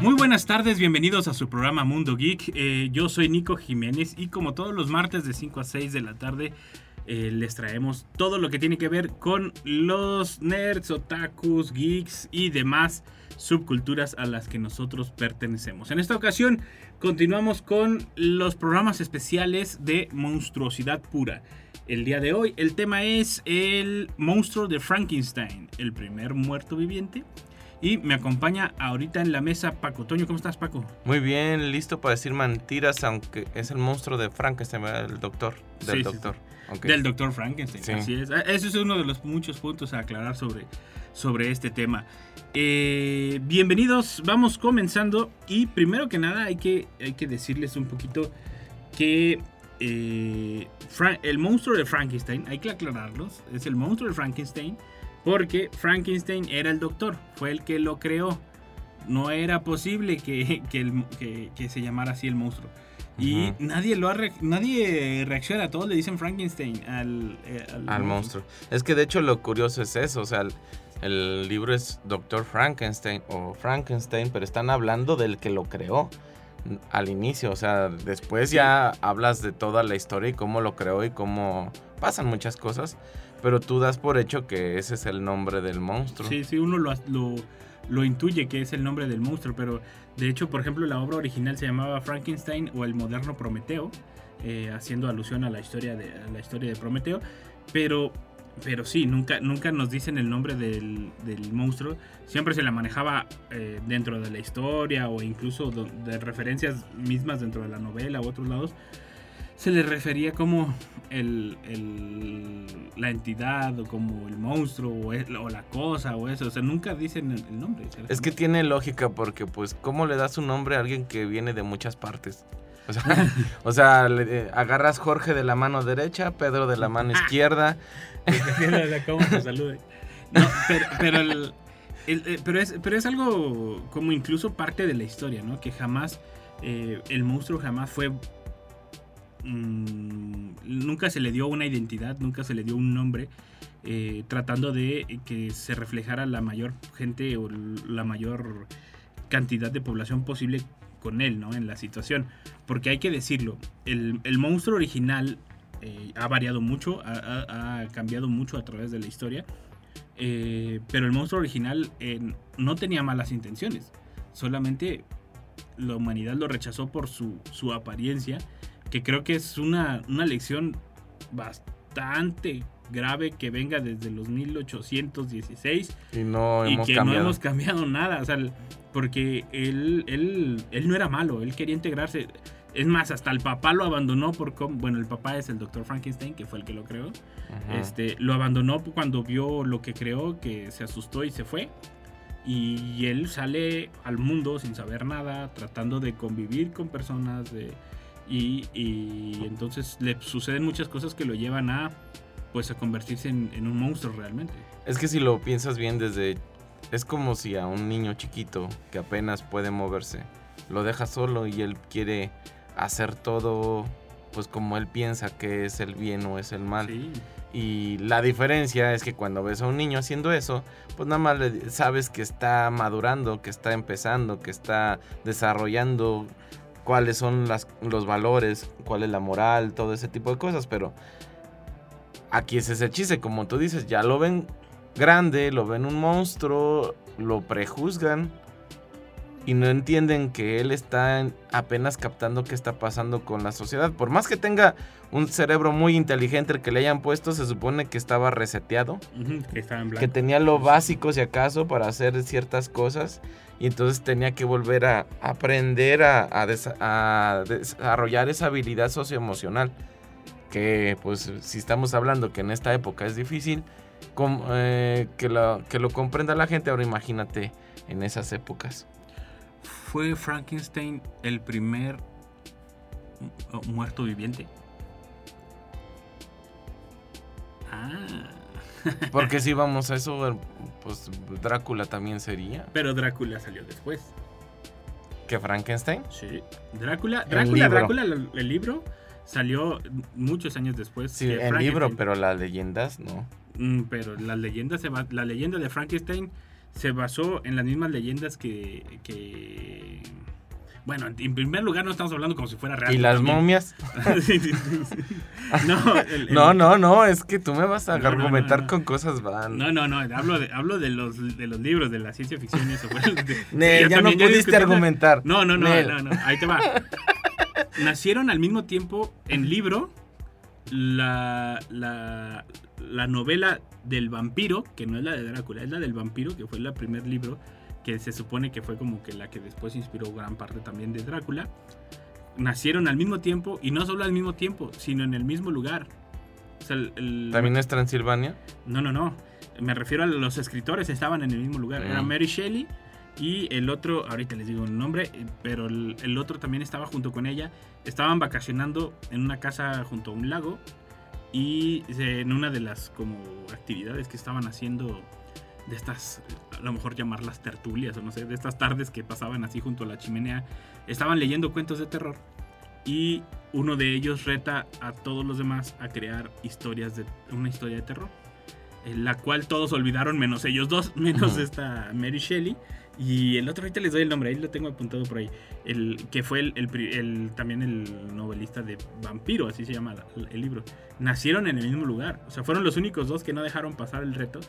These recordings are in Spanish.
Muy buenas tardes, bienvenidos a su programa Mundo Geek. Eh, yo soy Nico Jiménez y como todos los martes de 5 a 6 de la tarde eh, les traemos todo lo que tiene que ver con los nerds, otakus, geeks y demás subculturas a las que nosotros pertenecemos. En esta ocasión continuamos con los programas especiales de monstruosidad pura. El día de hoy el tema es el monstruo de Frankenstein, el primer muerto viviente. Y me acompaña ahorita en la mesa Paco. Toño, ¿cómo estás, Paco? Muy bien, listo para decir mentiras, aunque es el monstruo de Frankenstein, el doctor. Del Sí, sí, doctor. Ok. Del doctor Frankenstein, Sí. así es. Ah, Ese es uno de los muchos puntos a aclarar sobre, sobre este tema. Eh, bienvenidos, vamos comenzando. Y primero que nada hay que, hay que decirles un poquito que eh, el monstruo de Frankenstein, hay que aclararlos, es el monstruo de Frankenstein porque Frankenstein era el doctor, fue el que lo creó. No era posible que, que el- que- que se llamara así el monstruo. Y Ujú. nadie lo ha re- nadie reacciona, todos le dicen Frankenstein al, eh, Al monstruo. Es que de hecho lo curioso es eso, o sea, el, el libro es Doctor Frankenstein o Frankenstein, pero están hablando del que lo creó al inicio, o sea, después ya hablas de toda la historia y cómo lo creó y cómo pasan muchas cosas, pero tú das por hecho que ese es el nombre del monstruo. Sí, sí, uno lo, lo, intuye que es el nombre del monstruo, pero de hecho, por ejemplo, la obra original se llamaba Frankenstein o el moderno Prometeo, eh, haciendo alusión a la historia de, la historia de Prometeo, pero, pero sí, nunca, nunca nos dicen el nombre del, del monstruo, siempre se la manejaba eh, dentro de la historia o incluso de referencias mismas dentro de la novela u otros lados. Se le refería como el, el- la entidad o como el monstruo o, el- o la cosa o eso. O sea, nunca dicen el, el nombre. Es que tiene lógica porque pues cómo le das un nombre a alguien que viene de muchas partes. O sea, o sea, le- eh, agarras Jorge de la mano derecha, Pedro de la mano izquierda. Dependiendo de cómo se salude. No, pero, pero, el- el- eh, pero, es, pero es algo como incluso parte de la historia, ¿no? Que jamás, eh, el monstruo jamás fue... mm, nunca se le dio una identidad, nunca se le dio un nombre, eh, tratando de que se reflejara la mayor gente o la mayor cantidad de población posible con él, ¿no? En la situación. Porque hay que decirlo, el, monstruo original eh, ha variado mucho, ha, cambiado mucho a través de la historia. eh, pero el monstruo original no tenía malas intenciones. Solamente la humanidad lo rechazó por su apariencia. Que creo que es una, una lección bastante grave que venga desde los 1816 Y no y que cambiado. no hemos cambiado nada. O sea, el- porque él, él, él no era malo, él quería integrarse. Es más, hasta el papá lo abandonó por Bueno, el papá es el doctor Frankenstein, que fue el que lo creó. Este, lo abandonó cuando vio lo que creó, que se asustó y se fue. Y él sale al mundo sin saber nada, tratando de convivir con personas. de- y, y entonces le suceden muchas cosas que lo llevan a pues a convertirse en, en un monstruo realmente. Es que si lo piensas bien desde... Es como si a un niño chiquito que apenas puede moverse, lo deja solo y él quiere hacer todo pues como él piensa que es el bien o es el mal. Sí. Y la diferencia es que cuando ves a un niño haciendo eso, pues nada más le- sabes que está madurando, que está empezando, que está desarrollando cuáles son las- los valores, cuál es la moral, todo ese tipo de cosas. Pero aquí es ese chiste, como tú dices, ya lo ven grande, lo ven un monstruo, lo prejuzgan y no entienden que él está en- apenas captando qué está pasando con la sociedad. Por más que tenga un cerebro muy inteligente el que le hayan puesto, se supone que estaba reseteado, que estaba en que tenía lo básico si acaso para hacer ciertas cosas y entonces tenía que volver a aprender a, a desa- a desarrollar esa habilidad socioemocional. Que pues si estamos hablando que en esta época es difícil eh, que, lo, que lo comprenda la gente, ahora imagínate en esas épocas. ¿Fue Frankenstein el primer mu- muerto viviente? Ah. Porque si vamos a eso, pues Drácula también sería. Pero Drácula salió después. ¿Que Frankenstein? Sí. Drácula, El Drácula, libro. Drácula, el, el libro salió muchos años después. Sí, el libro, pero las leyendas no. Mm, pero la leyenda, se la leyenda de Frankenstein se basó en las mismas leyendas que, que- Bueno, en primer lugar no estamos hablando como si fuera real. ¿Y las también. momias? Sí, sí, sí, sí. No, el- el- No, no, no, es que tú me vas a No, no, no, argumentar no. con cosas van. No, no, no, hablo de, hablo de los de los libros de la ciencia ficción y eso. el de- Nel, ya no también, pudiste argumentar. No, no, no, no, no, ahí te va. Nacieron al mismo tiempo en libro la, la, la novela del vampiro, que no es la de Drácula, es la del vampiro, que fue el primer libro, que se supone que fue como que la que después inspiró gran parte también de Drácula. Nacieron al mismo tiempo, y no solo al mismo tiempo, sino en el mismo lugar. O sea, el- el- ¿También es Transilvania? no, no, no. Me refiero a los escritores, estaban en el mismo lugar. Era Mm. Mary Shelley y el otro, ahorita les digo el nombre, pero el, el otro también estaba junto con ella. Estaban vacacionando en una casa junto a un lago y en una de las como actividades que estaban haciendo de estas, a lo mejor llamarlas tertulias o no sé, de estas tardes que pasaban así junto a la chimenea, estaban leyendo cuentos de terror. Y uno de ellos reta a todos los demás a crear historias de una historia de terror, en la cual todos olvidaron menos ellos dos, menos esta Mary Shelley. Y el otro ahorita les doy el nombre, ahí lo tengo apuntado por ahí, el que fue el, el el- también el novelista de Vampiro, así se llama la- el libro. Nacieron en el mismo lugar, o sea, fueron los únicos dos que no dejaron pasar el reto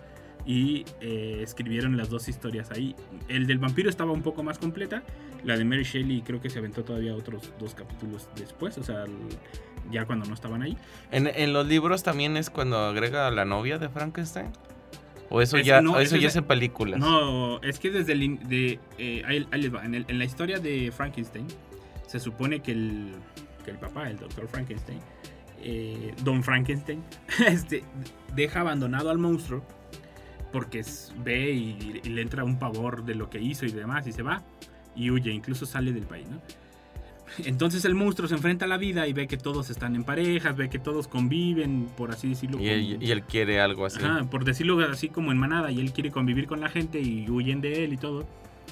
y eh, escribieron las dos historias ahí. El del vampiro estaba un poco más completa. La de Mary Shelley creo que se aventó todavía otros dos capítulos después, o sea, el- ya cuando no estaban ahí. ¿En, en los libros también es cuando agrega a la novia de Frankenstein? ¿O eso Es- ya, no, o eso ya es es en películas? No, es que desde el... De, eh, ahí, ahí les va. En, el- en la historia de Frankenstein, se supone que el, que el papá, el doctor Frankenstein, eh, Don Frankenstein, este, deja abandonado al monstruo porque es- ve y, y le entra un pavor de lo que hizo y demás y se va y huye, incluso sale del país, ¿no? Entonces el monstruo se enfrenta a la vida y ve que todos están en parejas, ve que todos conviven, por así decirlo. Y él, con- y él quiere algo así. Ajá, por decirlo así como en manada, y él quiere convivir con la gente y huyen de él y todo.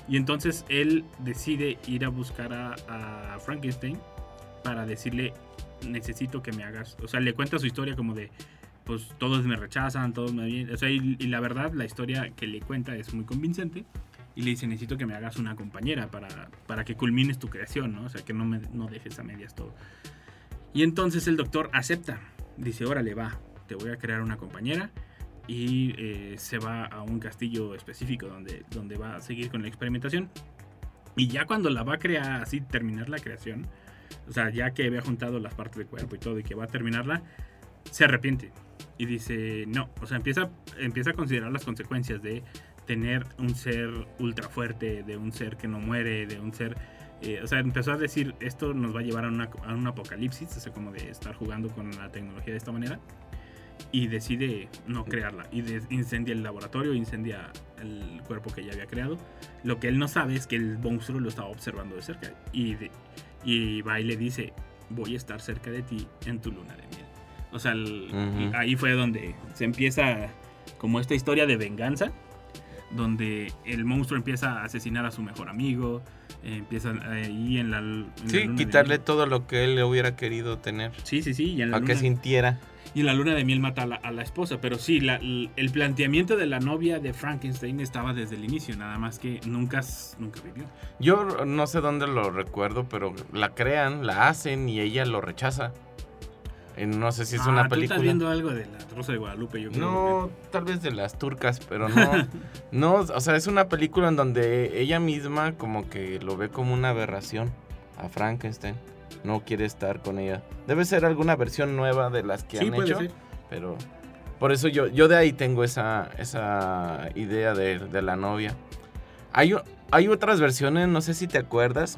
Y entonces él decide ir a buscar a, a Frankenstein para decirle, necesito que me hagas, o sea, le cuenta su historia como de, pues todos me rechazan, todos me o sea, y, y la verdad la historia que le cuenta es muy convincente. Y le dice, necesito que me hagas una compañera para, para que culmines tu creación, ¿no? O sea, que no, me, no dejes a medias todo. Y entonces el doctor acepta. Dice, órale, va, te voy a crear una compañera. Y eh, se va a un castillo específico donde, donde va a seguir con la experimentación. Y ya cuando la va a crear, así terminar la creación, o sea, ya que había juntado las partes del cuerpo y todo y que va a terminarla, se arrepiente. Y dice, no, o sea, empieza, empieza a considerar las consecuencias de tener un ser ultra fuerte, de un ser que no muere, de un ser... eh, o sea, empezó a decir, esto nos va a llevar a, una- a un apocalipsis, o sea, como de estar jugando con la tecnología de esta manera. Y decide no crearla. Y de- incendia el laboratorio, incendia el cuerpo que ya había creado. Lo que él no sabe es que el monstruo lo estaba observando de cerca. Y, de- y va y le dice, voy a estar cerca de ti en tu luna de miel. O sea, el- ahí fue donde se empieza como esta historia de venganza, donde el monstruo empieza a asesinar a su mejor amigo, eh, empieza ahí en la... en la Sí, luna quitarle todo lo que él le hubiera querido tener. Sí, sí, sí. Y en la, Para que sintiera. y en la luna de miel mata a la, a la esposa. Pero sí, la- el planteamiento de la novia de Frankenstein estaba desde el inicio, nada más que nunca, nunca vivió. Yo no sé dónde lo recuerdo, pero la crean, la hacen y ella lo rechaza. No sé si es Ah, una tú película. estás viendo algo de la Rosa de Guadalupe, yo creo. No, tal vez de las turcas, pero no. no, o sea, es una película en donde ella misma como que lo ve como una aberración a Frankenstein. No quiere estar con ella. Debe ser alguna versión nueva de las que Sí, han puede hecho. ser. Pero por eso yo, yo de ahí tengo esa, esa idea de, de la novia. Hay, hay otras versiones, no sé si te acuerdas.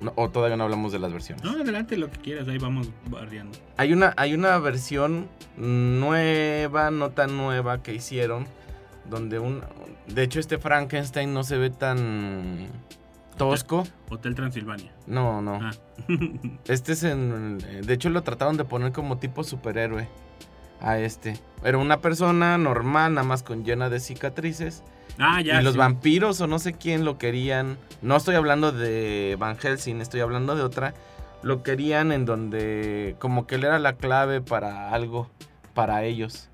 No, o todavía no hablamos de las versiones. No, adelante lo que quieras, ahí vamos bardeando. Hay una, hay una versión nueva, no tan nueva que hicieron, donde un... De hecho, este Frankenstein no se ve tan... tosco. Hotel Transilvania. No, no. Ah. Este es en. De hecho, lo trataron de poner como tipo superhéroe. A este. Era una persona normal, nada más con llena de cicatrices. Ah, ya. y los vampiros o no sé quién lo querían. No estoy hablando de Van Helsing, estoy hablando de otra. Lo querían en donde como que él era la clave para algo, para ellos.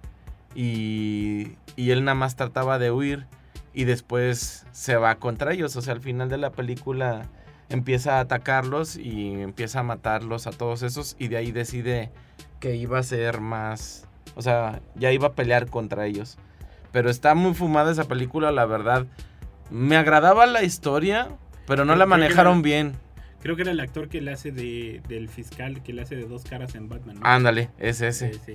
Y, y él nada más trataba de huir y después se va contra ellos. O sea, al final de la película empieza a atacarlos y empieza a matarlos a todos esos y de ahí decide que iba a ser más... O sea, ya iba a pelear contra ellos. Pero está muy fumada esa película, la verdad. Me agradaba la historia, pero no Creo- la manejaron la- bien. Creo que era el actor que le hace de, del fiscal, que le hace de dos caras en Batman. ¿no? Ándale, es ese. Sí, sí.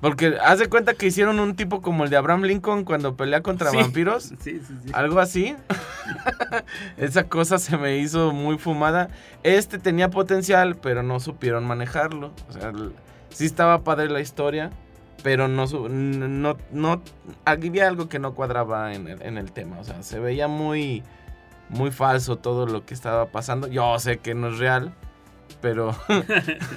Porque haz de cuenta que hicieron un tipo como el de Abraham Lincoln cuando pelea contra Sí. vampiros. Sí, sí, sí. Algo así. Esa cosa se me hizo muy fumada. Este tenía potencial, pero no supieron manejarlo. O sea, sí estaba padre la historia, pero no, no, no, había algo que no cuadraba en el, en el tema. O sea, se veía muy, muy falso todo lo que estaba pasando. Yo sé que no es real, pero,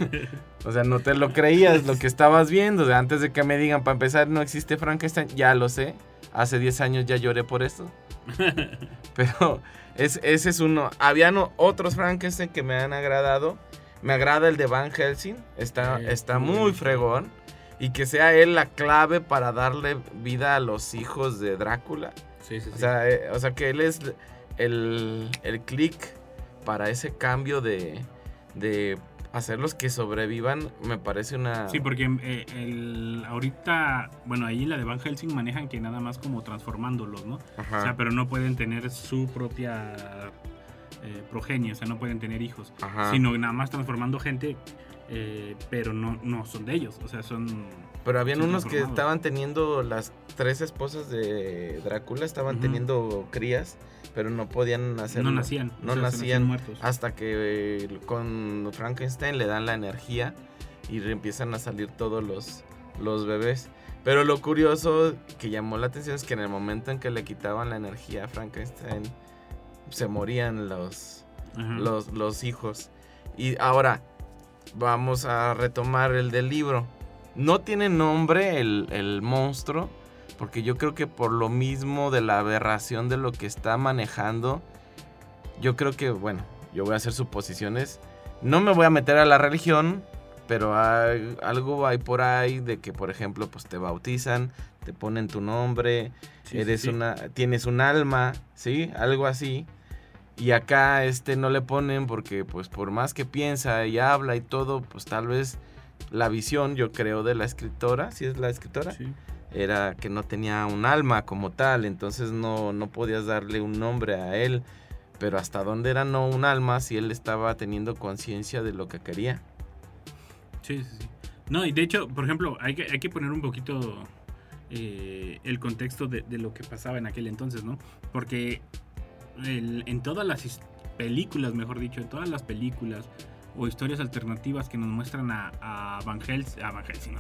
o sea, no te lo creías lo que estabas viendo. O sea, antes de que me digan, para empezar, no existe Frankenstein, ya lo sé. Hace 10 años ya lloré por esto. Pero es, ese es uno. Habían otros Frankenstein que me han agradado. Me agrada el de Van Helsing. Está, está muy muy bien. fregón. Y que sea él la clave para darle vida a los hijos de Drácula. Sí, sí, O sí. sea, eh, o sea que él es el, el click para ese cambio de, de hacerlos que sobrevivan. Me parece una... Sí, porque eh, el, ahorita, bueno, ahí la de Van Helsing manejan que nada más como transformándolos, ¿no? Ajá, O sea, pero no pueden tener su propia eh, progenie, o sea, no pueden tener hijos, ajá. sino nada más transformando gente, eh, pero no, no son de ellos, o sea, son... Pero habían Son unos que estaban teniendo, las tres esposas de Drácula estaban Ujú. teniendo crías, pero no podían hacerlo. no nacían. No o sea, se nacían muertos. hasta que eh, con Frankenstein le dan la energía y empiezan a salir todos los, los bebés. Pero lo curioso que llamó la atención es que en el momento en que le quitaban la energía a Frankenstein, se morían los, los, los hijos. Y ahora vamos a retomar el del libro. No tiene nombre el, el monstruo, porque yo creo que por lo mismo de la aberración de lo que está manejando, yo creo que, bueno, yo voy a hacer suposiciones. No me voy a meter a la religión, pero hay- algo hay por ahí de que, por ejemplo, pues te bautizan, te ponen tu nombre, Sí, sí, eres sí. una, tienes un alma, ¿sí? Algo así. Y acá este no le ponen porque pues por más que piensa y habla y todo, pues tal vez la visión, yo creo, de la escritora, si es la escritora, Sí. era que no tenía un alma como tal, entonces no, no podías darle un nombre a él. Pero hasta dónde era no un alma si él estaba teniendo conciencia de lo que quería. Sí, sí, sí. No, y de hecho, por ejemplo, hay que, hay que poner un poquito eh, el contexto de, de lo que pasaba en aquel entonces, ¿no? Porque el- en todas las películas, mejor dicho, en todas las películas o historias alternativas que nos muestran a, a Van Helsing, a Van Helsing,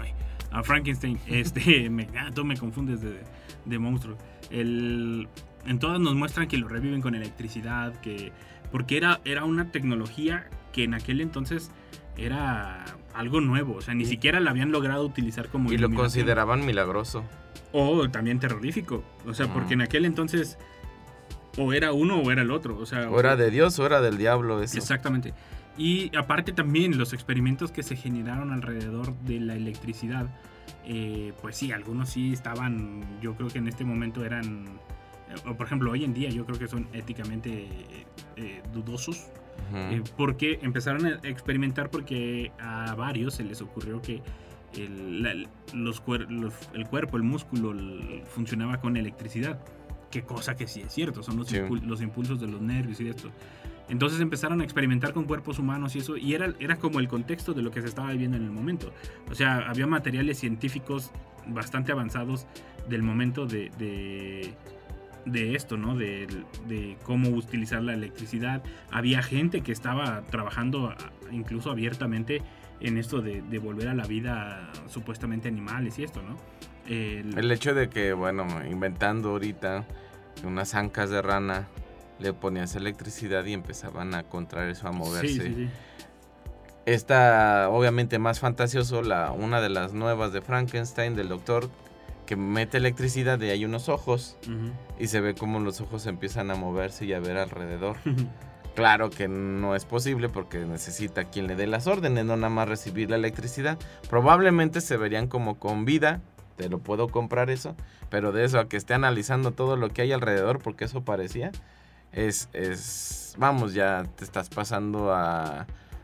a Frankenstein, este, me, ah, tú me confundes de, de monstruo. El, en todas nos muestran que lo reviven con electricidad, que porque era, era una tecnología que en aquel entonces era algo nuevo, o sea, ni siquiera la habían logrado utilizar como Y lo consideraban milagroso. o también terrorífico, o sea, porque en aquel entonces o era uno o era el otro, o sea, O era de Dios o era del diablo eso. Exactamente. Y aparte también los experimentos que se generaron alrededor de la electricidad, eh, pues sí, algunos sí estaban, yo creo que en este momento eran, o por ejemplo hoy en día yo creo que son éticamente eh, eh, dudosos, eh, porque empezaron a experimentar porque a varios se les ocurrió que el, la- los el cuerpo, el músculo el- funcionaba con electricidad. Qué cosa que sí es cierto, son los, Sí. impul- los impulsos de los nervios y esto. Entonces empezaron a experimentar con cuerpos humanos y eso, y era, era como el contexto de lo que se estaba viviendo en el momento. O sea, había materiales científicos bastante avanzados del momento de, de, de esto, ¿no? De, de cómo utilizar la electricidad. Había gente que estaba trabajando incluso abiertamente en esto de, de volver a la vida supuestamente animales y esto, ¿no? El- El hecho de que, bueno, inventando ahorita unas ancas de rana le ponías electricidad y empezaban a contraer eso, a moverse. Sí, sí, sí. Esta, obviamente más fantasioso, la, una de las nuevas de Frankenstein, del doctor, que mete electricidad y hay unos ojos y se ve como los ojos empiezan a moverse y a ver alrededor. Claro que no es posible porque necesita quien le dé las órdenes, no nada más recibir la electricidad. Probablemente se verían como con vida, te lo puedo comprar eso, pero de eso a que esté analizando todo lo que hay alrededor, porque eso parecía, es, es vamos, ya te estás pasando a,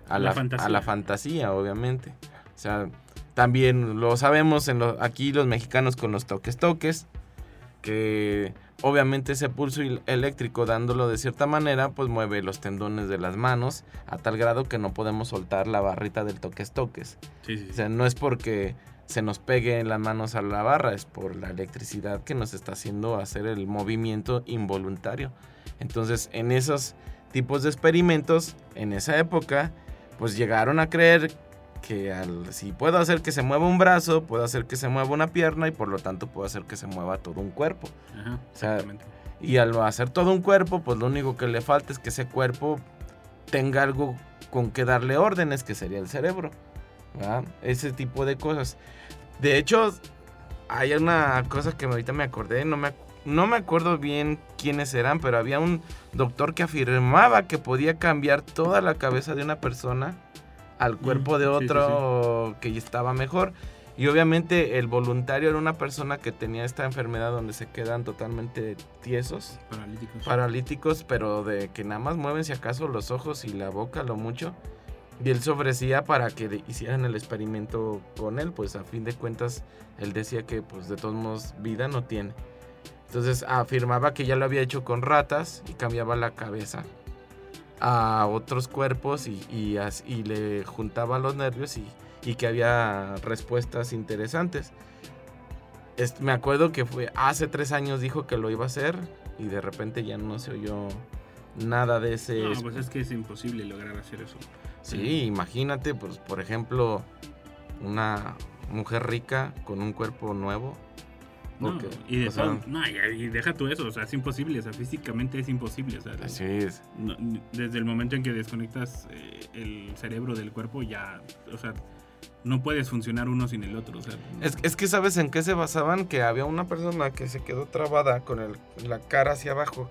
a, La la, fantasía. a la fantasía, obviamente. O sea, también lo sabemos en lo- aquí los mexicanos con los toques toques, que obviamente ese pulso eléctrico dándolo de cierta manera, pues mueve los tendones de las manos a tal grado que no podemos soltar la barrita del toques toques. Sí, sí, O sea, no es porque se nos pegue en las manos a la barra, es por la electricidad que nos está haciendo hacer el movimiento involuntario. Entonces, en esos tipos de experimentos, en esa época, pues llegaron a creer que al- si puedo hacer que se mueva un brazo, puedo hacer que se mueva una pierna y por lo tanto puedo hacer que se mueva todo un cuerpo. Ajá, O sea, exactamente. Y al hacer todo un cuerpo, pues lo único que le falta es que ese cuerpo tenga algo con que darle órdenes, que sería el cerebro. ¿Verdad? Ese tipo de cosas. De hecho, hay una cosa que ahorita me acordé, no me, no me acuerdo bien quiénes eran, pero había un doctor que afirmaba que podía cambiar toda la cabeza de una persona al cuerpo de sí, sí, otro que estaba mejor. Y obviamente el voluntario era una persona que tenía esta enfermedad donde se quedan totalmente tiesos, Paralíticos. paralíticos, pero de que nada más mueven si acaso los ojos y la boca lo mucho. Y él se ofrecía para que hicieran el experimento con él, pues a fin de cuentas él decía que pues de todos modos vida no tiene. Entonces afirmaba que ya lo había hecho con ratas y cambiaba la cabeza a otros cuerpos y, y le juntaba los nervios y, y que había respuestas interesantes. Es- me acuerdo que fue hace tres años dijo que lo iba a hacer y de repente ya no se oyó nada de ese... No, pues es que es imposible lograr hacer eso. Sí, imagínate, pues por ejemplo, una mujer rica con un cuerpo nuevo. No, y, de sea, no, y, y deja tú eso, o sea, es imposible, o sea, físicamente es imposible, o sea, así es. no- desde el momento en que desconectas eh, el cerebro del cuerpo ya, o sea, no puedes funcionar uno sin el otro, o sea, Es, es que sabes en qué se basaban, que había una persona que se quedó trabada con el- la cara hacia abajo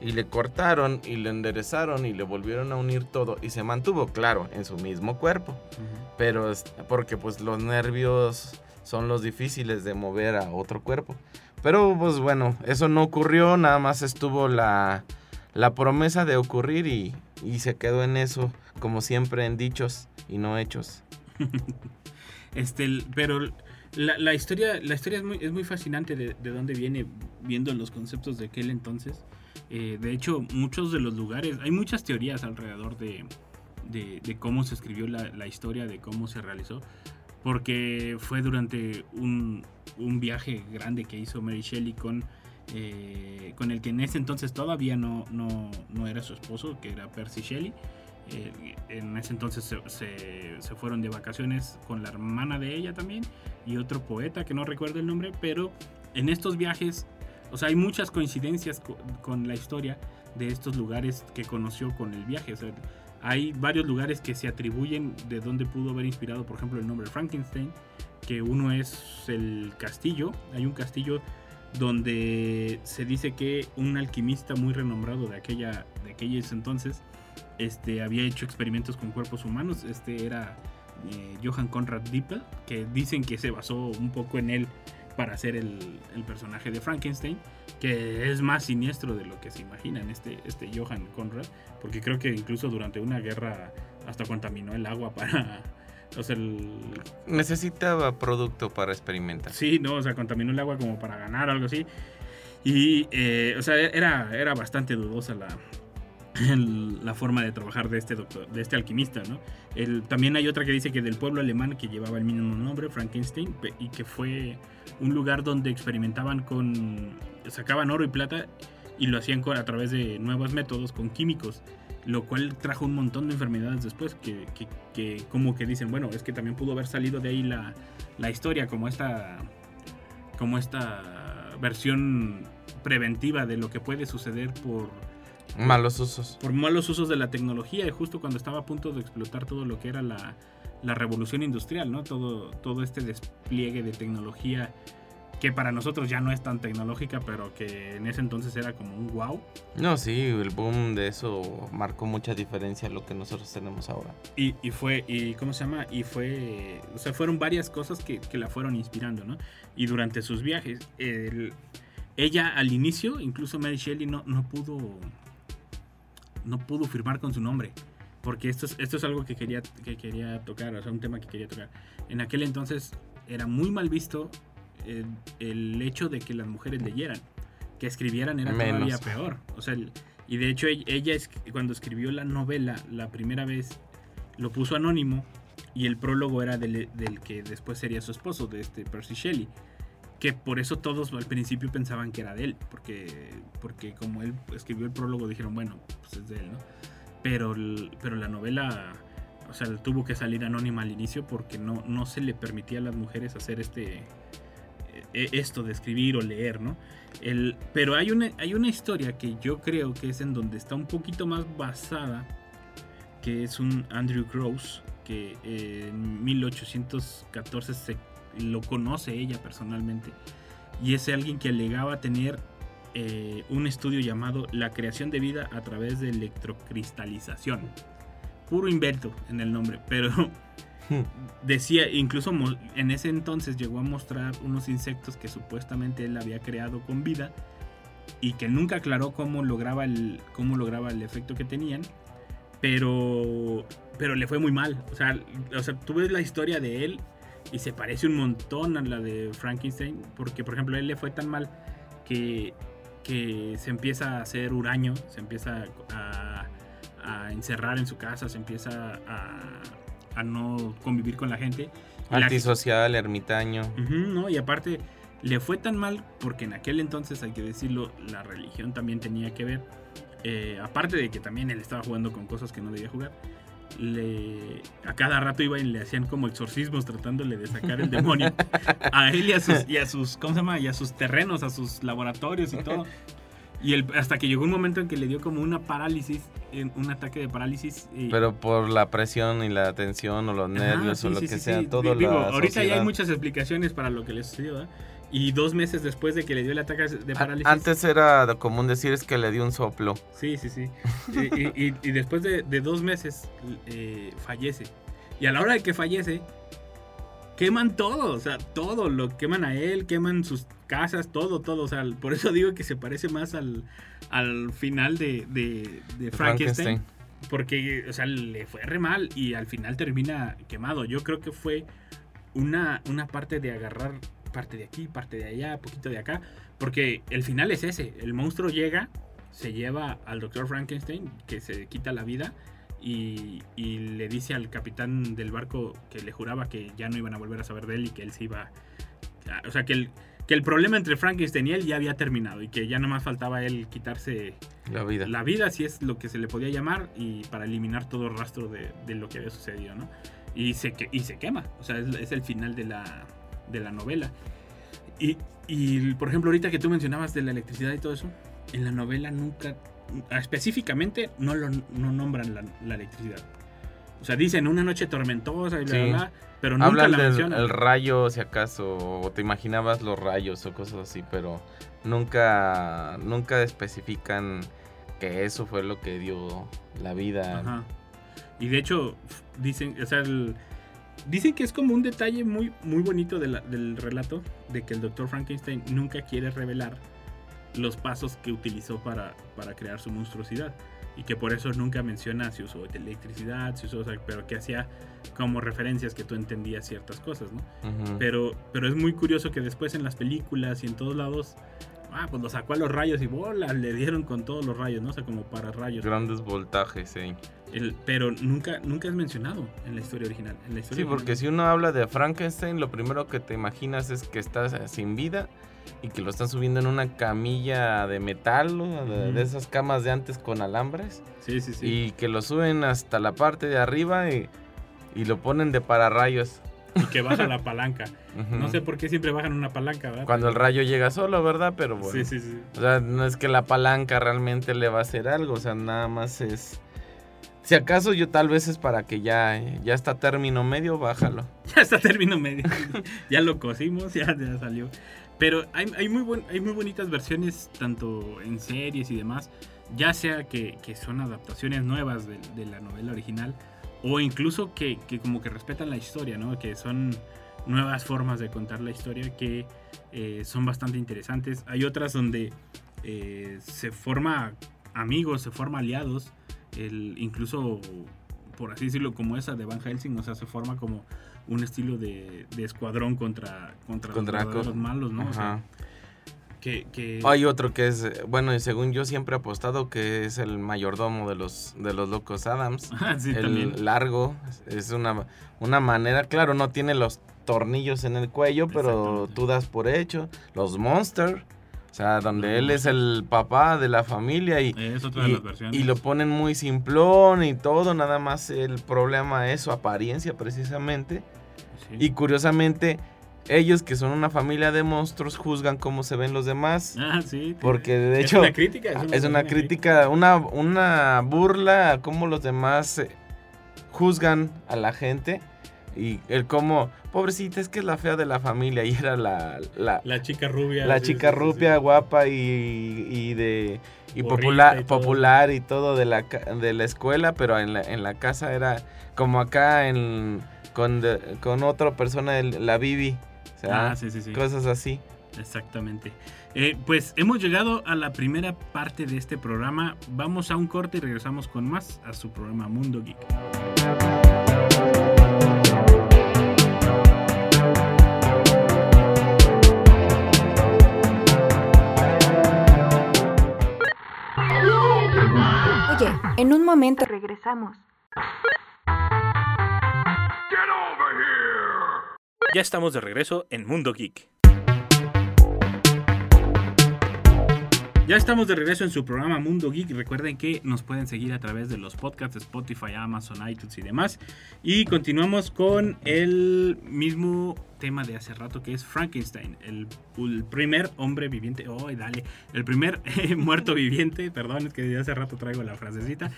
y le cortaron y le enderezaron y le volvieron a unir todo y se mantuvo, claro, en su mismo cuerpo. Pero es porque pues los nervios son los difíciles de mover a otro cuerpo. Pero pues bueno, eso no ocurrió, nada más estuvo la, la promesa de ocurrir y, y se quedó en eso, como siempre en dichos y no hechos. Este, pero la, la historia, la historia es muy, es muy fascinante de, de dónde viene viendo los conceptos de aquel entonces. Eh, de hecho, muchos de los lugares, hay muchas teorías alrededor de, de- cómo se escribió la, la historia, de cómo se realizó, porque fue durante un, un viaje grande que hizo Mary Shelley con, eh, con el que en ese entonces todavía no, no, no era su esposo, que era Percy Shelley. Eh, en ese entonces se, se- se fueron de vacaciones con la hermana de ella también y otro poeta que no recuerdo el nombre, pero en estos viajes, o sea, hay muchas coincidencias co- con, la historia de estos lugares que conoció con el viaje. O sea, hay varios lugares que se atribuyen de dónde pudo haber inspirado, por ejemplo, el nombre Frankenstein, que uno es el castillo, hay un castillo donde se dice que un alquimista muy renombrado de aquella de aquellos entonces este había hecho experimentos con cuerpos humanos este era eh, Johann Conrad Dippel que dicen que se basó un poco en él para hacer el, el personaje de Frankenstein que es más siniestro de lo que se imaginan este este Johann Conrad porque creo que incluso durante una guerra hasta contaminó el agua para o sea, el, Necesitaba producto para experimentar. Sí, no, o sea, contaminó el agua como para ganar o algo así. Y, eh, o sea, era, era bastante dudosa la, la forma de trabajar de este doctor, de este alquimista, ¿no? También hay otra que dice que del pueblo alemán que llevaba el mismo nombre, Frankenstein, y que fue un lugar donde experimentaban con, sacaban oro y plata y lo hacían a través de nuevos métodos con químicos, lo cual trajo un montón de enfermedades después, que- que como que dicen, bueno, es que también pudo haber salido de ahí la, la historia, como esta, como esta versión preventiva de lo que puede suceder por Malos usos. por malos usos de la tecnología y justo cuando estaba a punto de explotar todo lo que era la, la revolución industrial, ¿no? Todo, todo este despliegue de tecnología que para nosotros ya no es tan tecnológica, pero que en ese entonces era como un wow. No, sí, el boom de eso marcó mucha diferencia a lo que nosotros tenemos ahora. Y, y fue, y ¿cómo se llama? Y fue, o sea, fueron varias cosas que, que la fueron inspirando, ¿no? Y durante sus viajes, el- ella al inicio, incluso Mary Shelley no, no pudo, no pudo firmar con su nombre. Porque esto es, esto es algo que quería, que quería tocar, o sea, un tema que quería tocar. En aquel entonces era muy mal visto el, el hecho de que las mujeres leyeran. Que escribieran era Menos. todavía peor. O sea, el- y de hecho ella, cuando escribió la novela la primera vez lo puso anónimo y el prólogo era del, del que después sería su esposo, de este Percy Shelley. Que por eso todos al principio pensaban que era de él, porque, porque como él escribió el prólogo dijeron, bueno, pues es de él, ¿no? Pero, pero la novela, o sea, tuvo que salir anónima al inicio porque no, no se le permitía a las mujeres hacer este eh, esto de escribir o leer, ¿no? El, pero hay una, hay una historia que yo creo que es en donde está un poquito más basada, que es un Andrew Gross, que en 1814 se, lo conoce ella personalmente, y es alguien que alegaba tener eh, un estudio llamado La creación de vida a través de electrocristalización. Puro invento en el nombre, pero decía, incluso en ese entonces llegó a mostrar unos insectos que supuestamente él había creado con vida y que nunca aclaró cómo lograba el, cómo lograba el efecto que tenían, pero, pero le fue muy mal. O sea, o sea, tú ves la historia de él y se parece un montón a la de Frankenstein, porque por ejemplo, a él le fue tan mal que, que se empieza a hacer huraño, se empieza a, a encerrar en su casa, se empieza a, a no convivir con la gente. Y la- Antisocial, ermitaño. Ujú, ¿no? Y aparte, le fue tan mal porque en aquel entonces, hay que decirlo, la religión también tenía que ver. Eh, aparte de que también él estaba jugando con cosas que no debía jugar. Le, a cada rato iba y le hacían como exorcismos tratándole de sacar el demonio a él y a sus, y a sus ¿cómo se llama? Y a sus terrenos, a sus laboratorios y todo. Y el, hasta que llegó un momento en que le dio como una parálisis, un ataque de parálisis. y- Pero por la presión y la tensión o los Ajá, nervios sí, o lo sí, que sí, sea, todo Digo, la ahorita ya hay muchas explicaciones para lo que le sucedió. Y dos meses después de que le dio el ataque de parálisis. Antes era común decir es que le dio un soplo. Sí, sí, sí. y, y- y- y después de, de dos meses eh, fallece. Y a la hora de que fallece, queman todo. O sea, todo. Lo queman a él, queman sus casas, todo, todo. O sea, por eso digo que se parece más al, al final de, de- de Frankenstein. Porque, o sea, le fue re mal y al final termina quemado. Yo creo que fue una, una parte de agarrar parte de aquí, parte de allá, poquito de acá. Porque el final es ese. El monstruo llega, se lleva al doctor Frankenstein, que se quita la vida, y, y le dice al capitán del barco que le juraba que ya no iban a volver a saber de él y que él se iba... O sea, que el, que el problema entre Frankenstein y él ya había terminado y que ya nomás faltaba él quitarse La vida. la vida, si es lo que se le podía llamar, y para eliminar todo rastro de, de lo que había sucedido, ¿no? Y se, y se quema, o sea, es, es el final de la, de la novela. Y, y, por ejemplo, ahorita que tú mencionabas de la electricidad y todo eso, en la novela nunca, específicamente, no, lo, no nombran la, la electricidad. O sea, dicen una noche tormentosa y bla, Sí. bla, bla, pero nunca Hablan la del mencionan. el rayo, si acaso, o te imaginabas los rayos o cosas así, pero nunca, nunca especifican que eso fue lo que dio la vida. Ajá. Y de hecho, dicen, o sea, el- dicen que es como un detalle muy, muy bonito de la- del relato de que el doctor Frankenstein nunca quiere revelar los pasos que utilizó para, para crear su monstruosidad. Y que por eso nunca menciona si usó electricidad, si usó, pero que hacía como referencias que tú entendías ciertas cosas, ¿no? Pero, pero es muy curioso que después en las películas y en todos lados, ah, pues lo sacó a los rayos y bola, le dieron con todos los rayos, ¿no? O sea, como para rayos. Grandes voltajes, sí. El- pero nunca, nunca es mencionado en la historia original. En la historia Sí, porque si uno habla de Frankenstein, lo primero que te imaginas es que está sin vida y que lo están subiendo en una camilla de metal, ¿no? de, esas camas de antes con alambres, Sí, sí, sí. y que lo suben hasta la parte de arriba y, y lo ponen de pararrayos. y que baja la palanca. No sé por qué siempre bajan una palanca, ¿verdad? Cuando el rayo llega solo, ¿verdad? Pero bueno. Sí, sí, sí. O sea, no es que la palanca realmente le va a hacer algo, o sea, nada más es... Si acaso yo tal vez es para que ya, ya está término medio, bájalo. Ya está término medio. ya lo cosimos, ya, ya salió. Pero hay, hay muy buen- hay muy bonitas versiones, tanto en series y demás, ya sea que, que son adaptaciones nuevas de, de la novela original, o incluso que, que como que respetan la historia, ¿no? Que son nuevas formas de contar la historia que eh, son bastante interesantes. Hay otras donde eh, se forma amigos, se forma aliados, el, incluso por así decirlo, como esa de Van Helsing, o sea, se forma como un estilo de, de escuadrón contra, contra, Contra los, malos, ¿no? O sea, Ajá. que, que- Hay otro que es, bueno, y según yo siempre he apostado que es el mayordomo de los, de los locos Adams. Ah, sí, el también. largo, es una, una manera, claro, no tiene los tornillos en el cuello, pero tú das por hecho. Los Monster, sea, donde él es el papá de la familia y, Es otra de y, las versiones. y lo ponen muy simplón y todo, nada más el problema es su apariencia precisamente. Sí. Y curiosamente, ellos que son una familia de monstruos juzgan cómo se ven los demás. Ah, sí. Porque de es hecho una crítica. es una crítica, una, una burla a cómo los demás eh, juzgan a la gente. Y el cómo, pobrecita, es que es la fea de la familia y era la, la, La chica rubia. la sí, chica sí, rubia, sí. guapa y, y de y popular, y todo. popular y todo de la, de la escuela, pero en la, en la casa era como acá en con, de- con otra persona, el- la Bibi. O sea, Ah, sí, sí, sí. cosas así. Exactamente. Eh, pues hemos llegado a la primera parte de este programa. Vamos a un corte y regresamos con más a su programa Mundo Geek. En un momento Regresamos. Ya estamos de regreso en Mundo Geek. Ya estamos de regreso en su programa Mundo Geek. Recuerden que nos pueden seguir a través de los podcasts Spotify, Amazon, iTunes y demás. Y continuamos con el mismo tema de hace rato que es Frankenstein, el, primer hombre viviente. Oh, dale, el primer eh, muerto viviente. Perdón, es que de hace rato traigo la frasecita.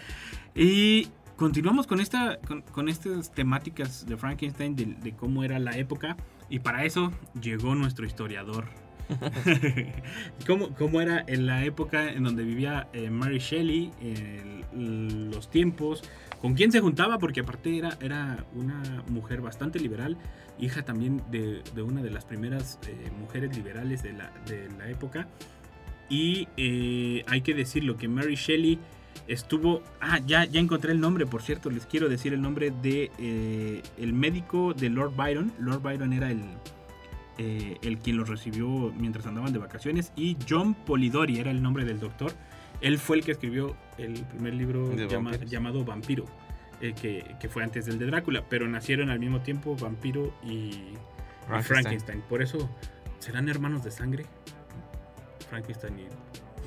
Y continuamos con, esta, con estas temáticas de Frankenstein, de, de cómo era la época. Y para eso llegó nuestro historiador. ¿Cómo, cómo era en la época en donde vivía eh, Mary Shelley, el- los tiempos, con quién se juntaba, porque aparte era, era una mujer bastante liberal, hija también de, de una de las primeras eh, mujeres liberales de la, de la época. Y eh, hay que decirlo que Mary Shelley estuvo... Ah, ya, ya encontré el nombre, por cierto, les quiero decir el nombre de el médico de Lord Byron. Lord Byron era el, eh, el quien los recibió mientras andaban de vacaciones. Y John Polidori era el nombre del doctor. Él fue el que escribió el primer libro llama- llamado Vampiro, eh, que, que fue antes del de Drácula. Pero nacieron al mismo tiempo Vampiro y, y Frankenstein. Frankenstein. Por eso, ¿serán hermanos de sangre? Frankenstein y,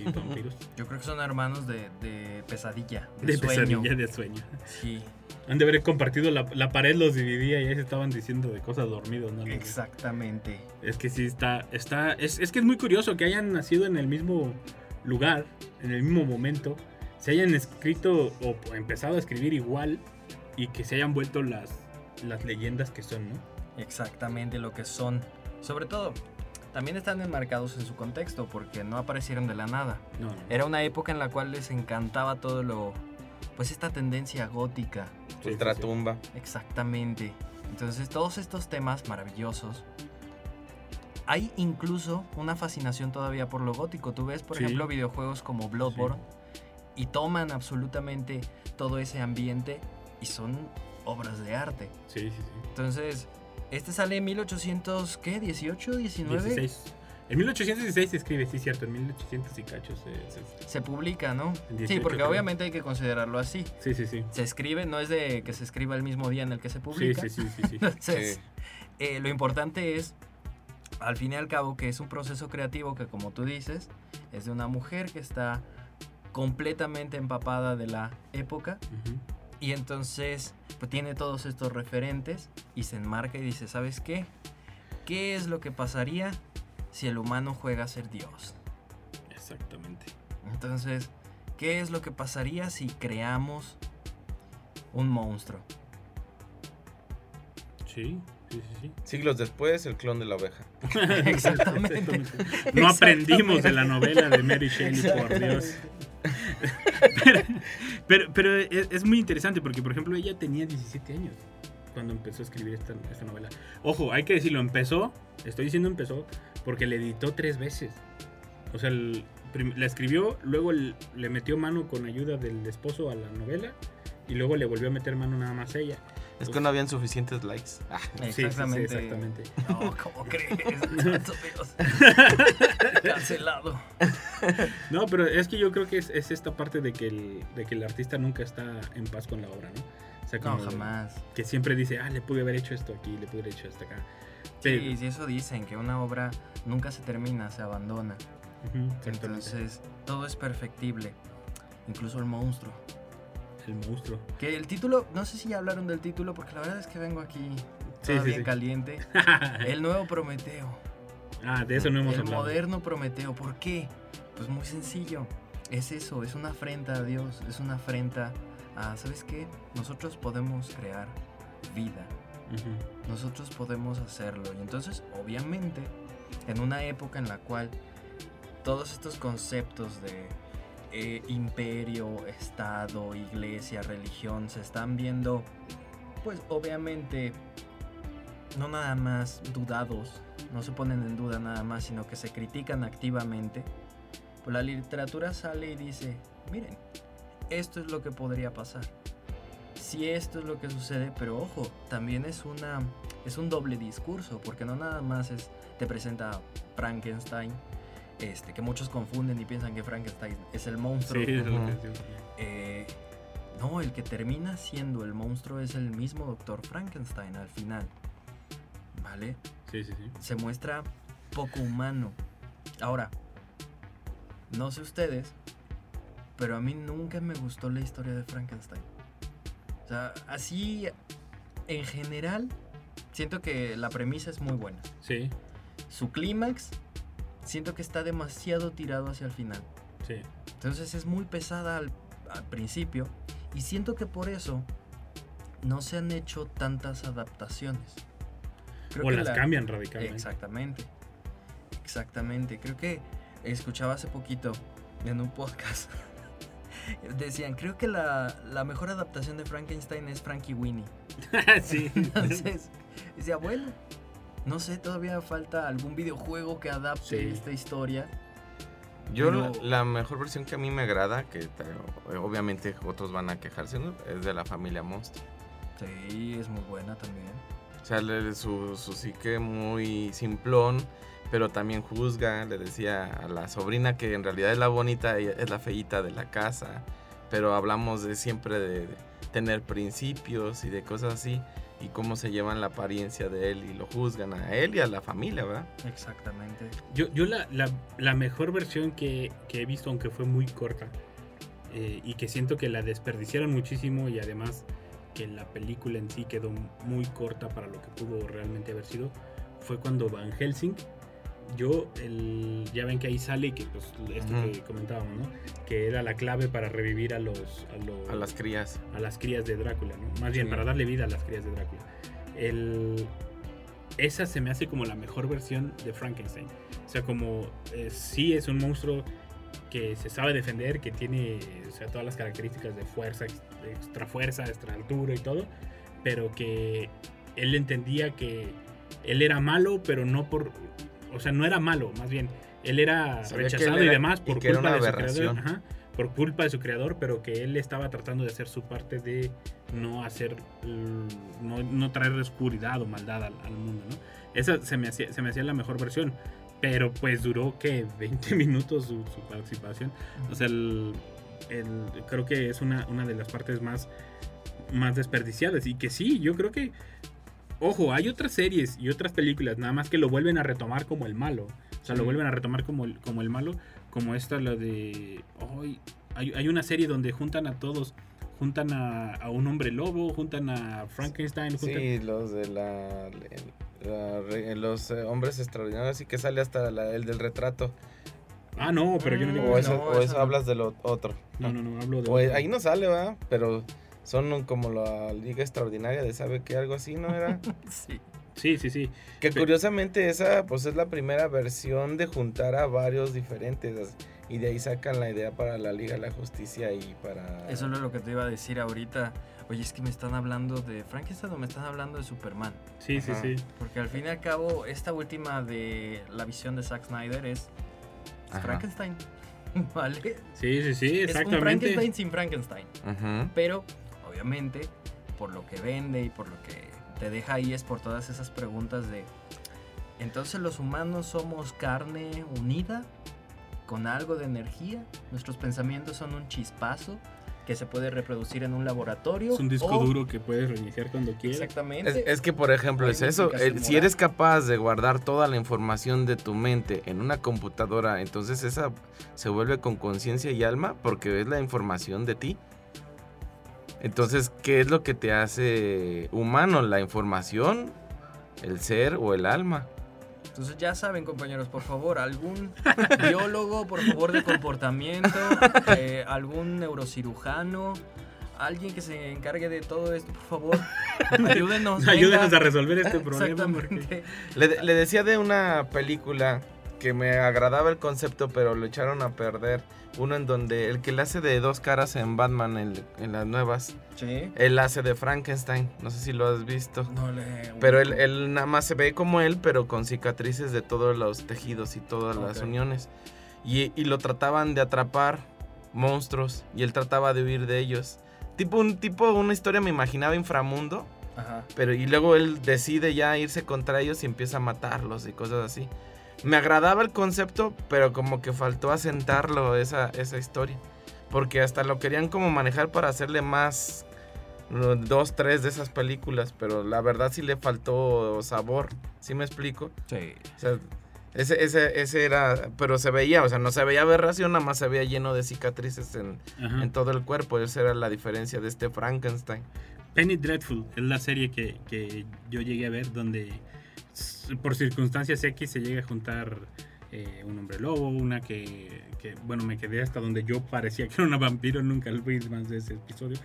y vampiros. Yo creo que son hermanos de, de pesadilla, de, de sueño. pesadilla de sueño. Sí, Han de haber compartido la, la pared, los dividía y ahí se estaban diciendo de cosas dormidos, ¿no? exactamente. Es que sí está, está, es, es que es muy curioso que hayan nacido en el mismo lugar, en el mismo momento, se hayan escrito o empezado a escribir igual y que se hayan vuelto las, las leyendas que son, ¿no? Exactamente lo que son. Sobre todo, también están enmarcados en su contexto porque no aparecieron de la nada. No, no. Era una época en la cual les encantaba todo lo... Pues esta tendencia gótica. Sí, sí, Ultratumba. Exactamente. Entonces todos estos temas maravillosos. Hay incluso una fascinación todavía por lo gótico. Tú ves, por Sí. ejemplo, videojuegos como Bloodborne y toman absolutamente todo ese ambiente y son obras de arte. Sí, sí, sí. Entonces, este sale en 1800, ¿qué? ¿18, 19? 16. En 1816 se escribe, sí, cierto, en 1800 y cachos. se- se- Se publica, ¿no? En sí, 18 porque creo. obviamente hay que considerarlo así. sí, sí, sí. Se escribe, no es de que se escriba el mismo día en el que se publica. Sí, sí, sí, sí, sí. Entonces, Sí. eh, lo importante es, al fin y al cabo, que es un proceso creativo que, como tú dices, es de una mujer que está completamente empapada de la época Ujú. Y entonces, pues tiene todos estos referentes y se enmarca y dice, ¿sabes qué? ¿Qué es lo que pasaría si el humano juega a ser Dios? Exactamente. Entonces, ¿qué es lo que pasaría si creamos un monstruo? Sí, sí, sí. sí. Siglos después, el clon de la oveja. Exactamente. No aprendimos de la novela de Mary Shelley, por Dios. Pero pero, pero es, es muy interesante porque, por ejemplo, ella tenía 17 años cuando empezó a escribir esta, esta novela. Ojo, hay que decirlo, empezó, estoy diciendo empezó, porque le editó tres veces. O sea, el- prim- la escribió, luego el- le metió mano con ayuda del esposo a la novela y luego le volvió a meter mano nada más ella. Es que no habían suficientes likes. Ah, Sí, sí, sí, Exactamente. exactamente. No, ¿cómo crees? Cancelado. No, pero es que yo creo que es, es esta parte de que, el, de que el artista nunca está en paz con la obra, ¿no? O sea, No, jamás. que siempre dice, ah, le pude haber hecho esto aquí, le pude haber hecho esto acá. Pero- Sí, sí, eso dicen, que una obra nunca se termina, se abandona. Entonces, todo es perfectible. Incluso el monstruo. el monstruo. Que el título, no sé si ya hablaron del título, porque la verdad es que vengo aquí Sí, todavía sí, sí. caliente. El nuevo Prometeo. ah, de eso no hemos el hablado. moderno Prometeo. ¿Por qué? Pues muy sencillo. Es eso, es una afrenta a Dios, es una afrenta a, ¿sabes qué? Nosotros podemos crear vida. Nosotros podemos hacerlo. Y entonces, obviamente, en una época en la cual todos estos conceptos de eh, imperio, estado, iglesia, religión se están viendo, pues obviamente, no nada más dudados, no se ponen en duda nada más, sino que se critican activamente, pues la literatura sale y dice, miren, esto es lo que podría pasar. Si esto es lo que sucede, pero ojo, también es una es un doble discurso, porque no nada más es te presenta a Frankenstein, este que muchos confunden y piensan que Frankenstein es el monstruo. Sí, es lo que. Eh, no, el que termina siendo el monstruo es el mismo Doctor Frankenstein al final. ¿Vale? sí, sí, sí. se muestra poco humano. Ahora, no sé ustedes, pero a mí nunca me gustó la historia de Frankenstein. O sea, así, en general, siento que la premisa es muy buena. Sí, Su clímax, siento que está demasiado tirado hacia el final. sí. Entonces es muy pesada al, al principio y siento que por eso no se han hecho tantas adaptaciones. Creo o que las la- cambian radicalmente. Exactamente. Exactamente. Creo que escuchaba hace poquito en un podcast. Decían, creo que la, la mejor adaptación de Frankenstein es Frankie Winnie. sí. Entonces, decía, bueno, no sé, todavía falta algún videojuego que adapte Sí. esta historia. Yo Pero- la, la mejor versión que a mí me agrada, que obviamente otros van a quejarse, ¿no? es de la familia Monster. Sí, es muy buena también. O sea, le- su, su psique muy simplón, pero también juzga. Le decía a la sobrina que en realidad es la bonita, es la feíta de la casa. Pero hablamos de siempre de, de tener principios y de cosas así. Y cómo se llevan la apariencia de él y lo juzgan a él y a la familia, ¿verdad? Exactamente. Yo, yo la, la- la mejor versión que, que he visto, aunque fue muy corta, eh, y que siento que la desperdiciaron muchísimo y además que la película en sí quedó muy corta para lo que pudo realmente haber sido, fue cuando Van Helsing, yo, el, ya ven que ahí sale que pues, esto que comentábamos, ¿no? Que era la clave para revivir a los... A, los, A las crías. a las crías de Drácula, ¿no? Más bien, para darle vida a las crías de Drácula. El, esa se me hace como la mejor versión de Frankenstein. O sea, como eh, sí es un monstruo que se sabe defender, que tiene o sea, todas las características de fuerza, ex- extra fuerza, extra altura y todo, pero que él entendía que él era malo, pero no por... O sea, no era malo, más bien. Él era Sabía rechazado él y era- demás y por que era culpa de su creador. Ajá, por culpa de su creador, pero que él estaba tratando de hacer su parte de no hacer, mm, no, no traer oscuridad o maldad al, al mundo, ¿no? Esa se me, hacía, se me hacía la mejor versión, pero pues duró que 20 minutos su, su participación. O sea, el, el- creo que es una, una de las partes más, más desperdiciadas y que sí, yo creo que, ojo, hay otras series y otras películas, nada más que lo vuelven a retomar como el malo. O sea, lo vuelven a retomar como el, como el malo, como esta, la de... ay, hay, hay una serie donde juntan a todos, juntan a, a un hombre lobo, juntan a Frankenstein, juntan... Sí, los de la, la- los eh, hombres extraordinarios y que sale hasta la- el del retrato. Ah, no, pero yo no digo O no, eso, o no. hablas del o- otro. No, no, no, hablo de... O ahí no sale, ¿verdad? Pero son como la Liga Extraordinaria de sabe que algo así, ¿no era? Sí. Sí, sí, sí. Que Pe- curiosamente esa pues es la primera versión de juntar a varios diferentes y de ahí sacan la idea para la Liga de la Justicia y para Eso es lo que te iba a decir ahorita. Oye, es que me están hablando de Frankenstein o me están hablando de Superman. Sí, sí, Ajá. sí. Porque al fin y al cabo, esta última de la visión de Zack Snyder es Ajá. Frankenstein. ¿Vale? Sí, sí, sí, Es un exactamente. Frankenstein sin Frankenstein. Pero, obviamente, por lo que vende y por lo que te deja ahí es por todas esas preguntas de... Entonces los humanos somos carne unida con algo de energía. Nuestros pensamientos son un chispazo que se puede reproducir en un laboratorio. Es un disco o- duro que puedes reiniciar cuando quieras. Exactamente. Es, es que, por ejemplo, es eso. si eres capaz de guardar toda la información de tu mente en una computadora, entonces esa se vuelve con conciencia y alma porque es la información de ti. Entonces, ¿qué es lo que te hace humano? ¿La información, el ser o el alma? Entonces ya saben, compañeros, por favor, algún biólogo, por favor, de comportamiento, eh, algún neurocirujano, alguien que se encargue de todo esto, por favor, ayúdenos. Ayúdenos venga. a resolver este problema. porque- Exactamente. Le, le decía de una película que me agradaba el concepto, pero lo echaron a perder. Uno en donde el que le hace de dos caras en Batman en, en las nuevas, Sí. él hace de Frankenstein. No sé si lo has visto. No le. Pero él, él nada más se ve como él, pero con cicatrices de todos los tejidos y todas las uniones. Y, y lo trataban de atrapar monstruos y él trataba de huir de ellos. Tipo un tipo una historia me imaginaba inframundo, Ajá. pero y luego él decide ya irse contra ellos y empieza a matarlos y cosas así. Me agradaba el concepto, pero como que faltó asentarlo esa, esa historia. Porque hasta lo querían como manejar para hacerle más dos, tres de esas películas, pero la verdad sí le faltó sabor, ¿sí me explico? Sí. O sea, ese, ese, ese era, pero se veía, o sea, no se veía aberración, nada más se veía lleno de cicatrices en, en todo el cuerpo, esa era la diferencia de este Frankenstein. Penny Dreadful es la serie que, que yo llegué a ver donde por circunstancias X se llega a juntar eh, un hombre lobo, una que, bueno, me quedé hasta donde yo parecía que era una vampiro, nunca vi más de ese episodio.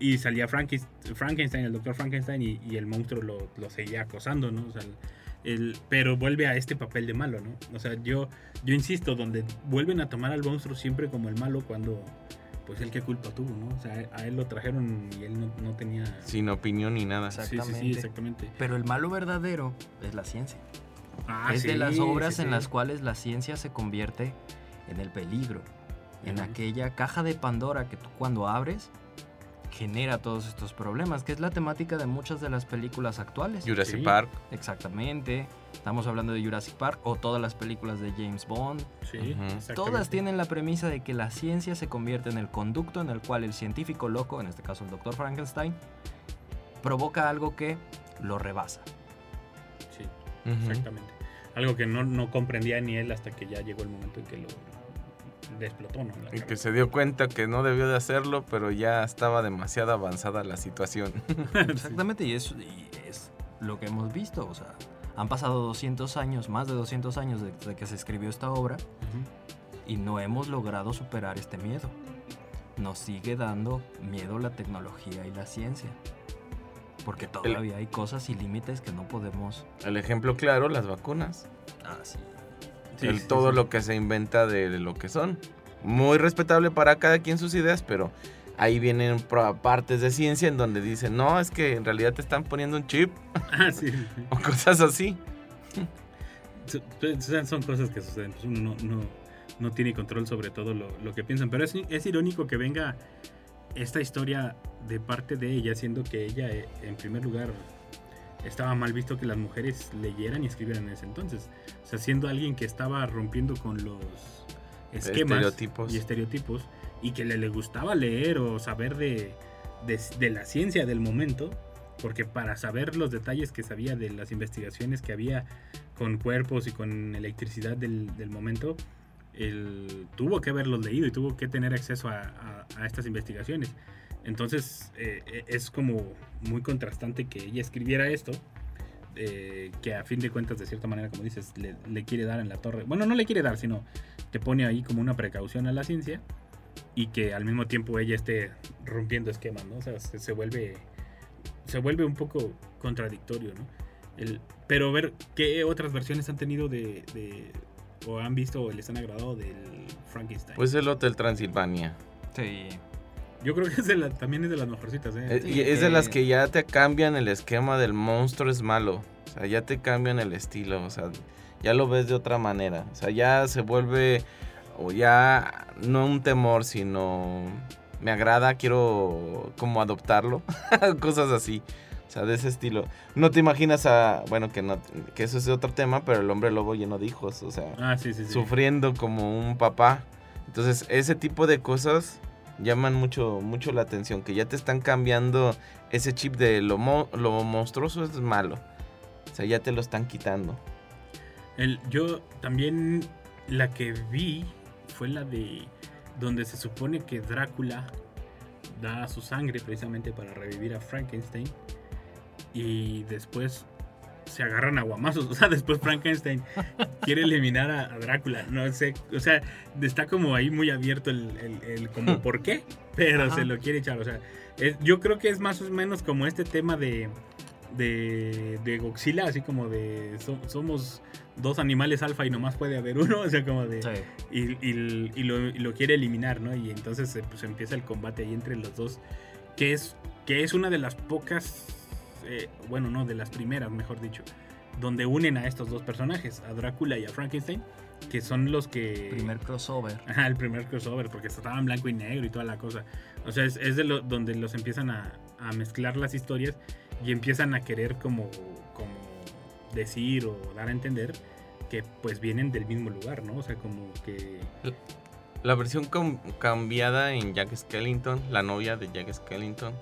Y, salía Frankenstein, el doctor Frankenstein, y, el monstruo lo, lo seguía acosando, ¿no? El- pero vuelve a este papel de malo, ¿no? O sea, yo, yo insisto, donde vuelven a tomar al monstruo siempre como el malo cuando, pues, él qué culpa tuvo, ¿no? O sea, a él lo trajeron y él no, no tenía... Sin opinión ni nada. Sí, sí, sí, Exactamente. exactamente. Pero el malo verdadero es la ciencia. Ah, es de sí, las obras sí, en las cuales la ciencia se convierte en el peligro, en aquella caja de Pandora que tú cuando abres genera todos estos problemas, que es la temática de muchas de las películas actuales. Jurassic Sí. Park. Exactamente. Estamos hablando de Jurassic Park o todas las películas de James Bond. Sí, exactamente. Todas tienen la premisa de que la ciencia se convierte en el conducto en el cual el científico loco, en este caso el doctor Frankenstein, provoca algo que lo rebasa. Sí, exactamente. Algo que no, no comprendía ni él hasta que ya llegó el momento en que lo explotó, ¿no? Y que se dio cuenta que no debió de hacerlo, pero ya estaba demasiado avanzada la situación. Exactamente, y es, y es lo que hemos visto. O sea, han pasado 200 años, más de 200 años desde que se escribió esta obra y no hemos logrado superar este miedo. Nos sigue dando miedo la tecnología y la ciencia. Porque todavía hay cosas y límites que no podemos... El ejemplo claro, las vacunas. Ah, sí. Sí, el, sí, todo sí. lo que se inventa de lo que son. Muy respetable para cada quien sus ideas, pero ahí vienen partes de ciencia en donde dicen, no, es que en realidad te están poniendo un chip Ah, sí. o cosas así. Su- Son, son cosas que suceden. pues uno no, no, no tiene control sobre todo lo, lo que piensan. Pero es, es irónico que venga esta historia de parte de ella, siendo que ella, eh, en primer lugar, estaba mal visto que las mujeres leyeran y escribieran en ese entonces. O sea, siendo alguien que estaba rompiendo con los esquemas Estereotipos. y estereotipos y que le, le gustaba leer o saber de, de, de la ciencia del momento, porque para saber los detalles que sabía de las investigaciones que había con cuerpos y con electricidad del, del momento, él tuvo que haberlos leído y tuvo que tener acceso a, a- a estas investigaciones. Entonces eh, eh, es como muy contrastante que ella escribiera esto, eh, que a fin de cuentas, de cierta manera, como dices, le, le quiere dar en la torre. Bueno, no le quiere dar, sino te pone ahí como una precaución a la ciencia y que al mismo tiempo ella esté rompiendo esquemas, ¿no? O sea, se, se vuelve se vuelve un poco contradictorio, ¿no? El, pero ver qué otras versiones han tenido de, de- o han visto o les han agradado del Frankenstein. Pues el Hotel Transilvania. Sí. Yo creo que es de la- también es de las mejorcitas, ¿eh? Eh, y es de las que ya te cambian el esquema del monstruo es malo. O sea, ya te cambian el estilo. O sea, ya lo ves de otra manera. O sea, ya se vuelve. O ya no un temor, sino. Me agrada, quiero como adoptarlo. Cosas así. O sea, de ese estilo. No te imaginas a. Bueno, que, no, que eso es otro tema, pero el hombre lobo lleno de hijos. O sea, Ah, sí, sí, sí. sufriendo como un papá. Entonces, ese tipo de cosas llaman mucho, mucho la atención, que ya te están cambiando ese chip de lo, mo- lo monstruoso es malo. O sea, ya te lo están quitando. El, yo también la que vi fue la de donde se supone que Drácula da su sangre precisamente para revivir a Frankenstein y después se agarran a guamazos. O sea, después Frankenstein quiere eliminar a, a Drácula. No sé, o sea, está como ahí muy abierto el, el- el como por qué, pero Ajá. se lo quiere echar. O sea, es- yo creo que es más o menos como este tema de, de, de Godzilla, así como de so- somos dos animales alfa y nomás puede haber uno, o sea, como de... Sí. Y, y- y lo, y lo quiere eliminar, ¿no? Y entonces eh, pues, empieza el combate ahí entre los dos, que es, que es una de las pocas, eh, bueno, no, de las primeras, mejor dicho, donde unen a estos dos personajes, a Drácula y a Frankenstein, que son los que... Primer crossover. Ajá, el primer crossover, porque estaba en blanco y negro y toda la cosa. O sea, es, es de lo, donde los empiezan a, a mezclar las historias y empiezan a querer como, como decir o dar a entender que pues vienen del mismo lugar, ¿no? O sea, como que... La versión com- cambiada en Jack Skellington, la novia de Jack Skellington,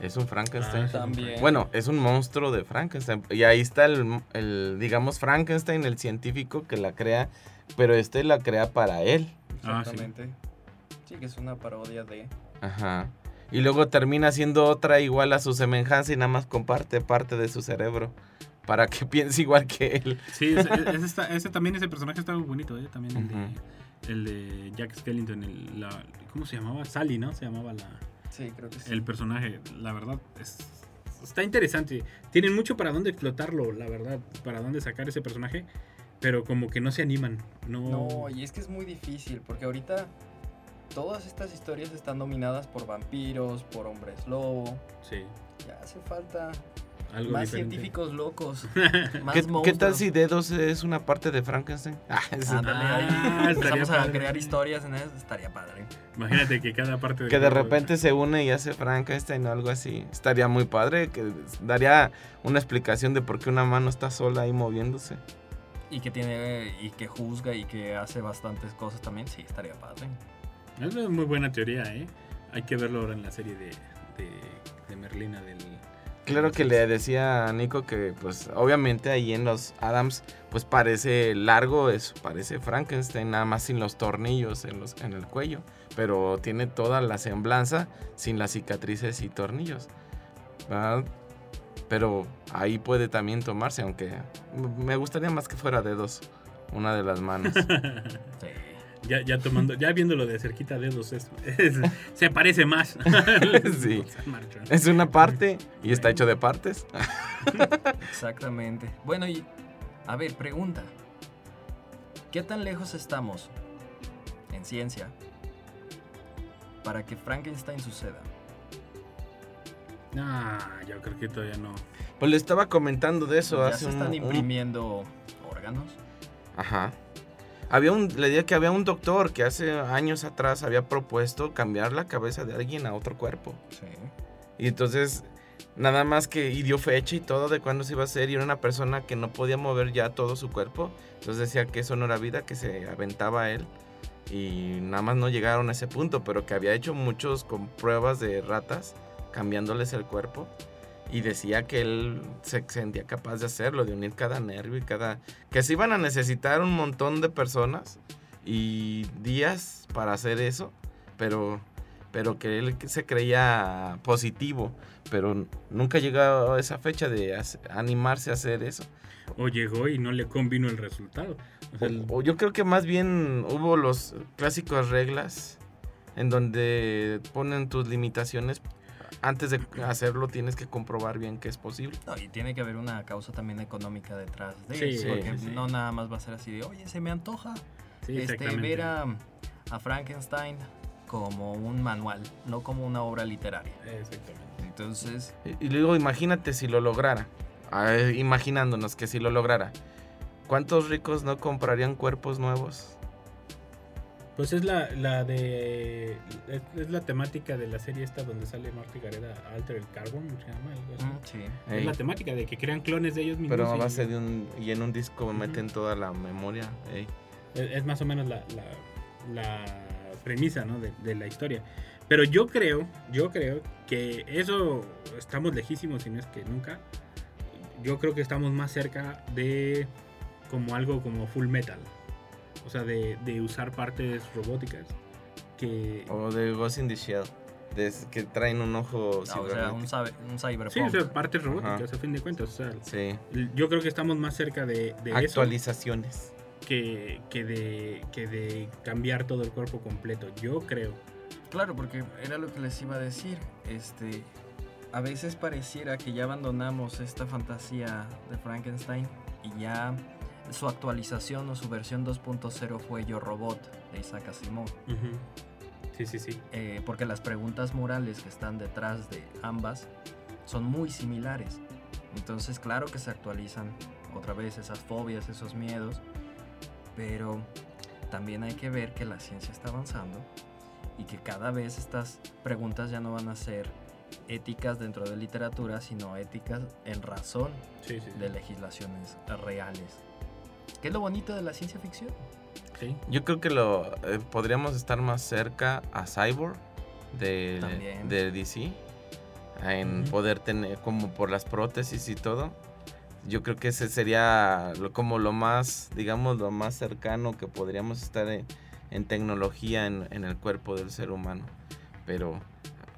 es un Frankenstein. Ah. También. Bueno, es un monstruo de Frankenstein. Y ahí está el, el, digamos, Frankenstein, el científico que la crea, pero este la crea para él. Ah, sí. Exactamente. sí. que es una parodia de. Ajá. Y luego termina siendo otra igual a su semejanza y nada más comparte parte de su cerebro para que piense igual que él. Sí, ese, ese está- ese también, ese personaje está muy bonito, ¿eh? También el, de, el de Jack Skellington, el, la, ¿cómo se llamaba? Sally, ¿no? Se llamaba la, Sí, creo que sí. el personaje. La verdad, es, está interesante. Tienen mucho para dónde explotarlo, la verdad, para dónde sacar ese personaje, pero como que no se animan. No, No, y es que es muy difícil, porque ahorita todas estas historias están dominadas por vampiros, por hombres lobo. Sí, Ya hace falta algo más diferente. científicos locos. más ¿Qué, qué tal si Dedos es una parte de Frankenstein? Ah, Ah, ahí empezamos a padre. crear historias en eso, estaría padre. Imagínate que cada parte que de repente se une y hace Frankenstein o algo así. Estaría muy padre, que daría una explicación de por qué una mano está sola ahí moviéndose. Y que tiene, y que juzga y que hace bastantes cosas también, sí, estaría padre. Es una muy buena teoría, ¿eh? Hay que verlo ahora en la serie de, de, de Merlina del... Claro que le decía a Nico que, pues, obviamente ahí en los Adams, pues parece largo, es, parece Frankenstein, nada más sin los tornillos en, los, en el cuello. Pero tiene toda la semblanza sin las cicatrices y tornillos. ¿verdad? Pero ahí puede también tomarse, aunque me gustaría más que fuera dedos, una de las manos. Sí. Ya, ya tomando, ya viéndolo de cerquita dedos, es, es- se parece más. Sí. Es una parte y está hecho de partes. Exactamente. Bueno, y a ver, pregunta. ¿Qué tan lejos estamos en ciencia para que Frankenstein suceda? Ah, yo creo que todavía no. Pues le estaba comentando de eso ya hace se están un imprimiendo órganos. Ajá. Había un, le dije que había un doctor que hace años atrás había propuesto cambiar la cabeza de alguien a otro cuerpo. Sí. Y entonces, nada más que y dio fecha y todo de cuándo se iba a hacer. Y era una persona que no podía mover ya todo su cuerpo. Entonces decía que eso no era vida, que se aventaba él. Y nada más no llegaron a ese punto, pero que había hecho muchos con pruebas de ratas, cambiándoles el cuerpo. Y decía que él se sentía capaz de hacerlo, de unir cada nervio y cada... Que se iban a necesitar un montón de personas y días para hacer eso, pero pero que él se creía positivo, pero nunca llegó a esa fecha de animarse a hacer eso. O llegó y no le convino el resultado. O sea, el- O yo creo que más bien hubo los clásicos reglas en donde ponen tus limitaciones. Antes de hacerlo tienes que comprobar bien que es posible. No, y tiene que haber una causa también económica detrás de Sí, eso. Porque sí, sí. no nada más va a ser así de, oye, se me antoja sí, este, ver a, a Frankenstein como un manual, no como una obra literaria. Exactamente. Entonces, Y, y luego imagínate si lo lograra. A ver, imaginándonos que si lo lograra. ¿Cuántos ricos no comprarían cuerpos nuevos? Pues es la, la de. Es, es la temática de la serie esta donde sale Marty Gareda, Alter el Carbon, se llama algo así. mm, sí. Es Ey, la temática de que crean clones de ellos mismos. pero a y- base de un... Y en un disco meten toda la memoria. ey. Es, es más o menos la, la- la premisa ¿no? de, de la historia. Pero yo creo, yo creo que eso estamos lejísimos, y no es que nunca. Yo creo que estamos más cerca de como algo como full metal. O sea, de, de usar partes robóticas que... O de Ghost in the Shell. de- que traen un ojo Ah, o sea, un, un Sí, cyberpunk. o sea, partes robóticas, Ajá. a fin de cuentas. O sea, Sí. yo creo que estamos más cerca de, de eso Actualizaciones. que, que, de, que de cambiar todo el cuerpo completo. Yo creo. Claro, porque era lo que les iba a decir. Este, a veces pareciera que ya abandonamos esta fantasía de Frankenstein y ya su actualización o su versión 2.0 fue Yo Robot de Isaac Asimov. Sí, sí, sí. Eh, porque las preguntas morales que están detrás de ambas son muy similares. Entonces, claro que se actualizan otra vez esas fobias, esos miedos, pero también hay que ver que la ciencia está avanzando y que cada vez estas preguntas ya no van a ser éticas dentro de literatura, sino éticas en razón Sí, sí. de legislaciones reales. ¿Qué es lo bonito de la ciencia ficción? Sí. Yo creo que lo eh, podríamos estar más cerca a Cyborg de, También. de DC. En poder tener, como por las prótesis y todo. Yo creo que ese sería lo- como lo más, digamos, lo más cercano que podríamos estar en, en tecnología en, en el cuerpo del ser humano. Pero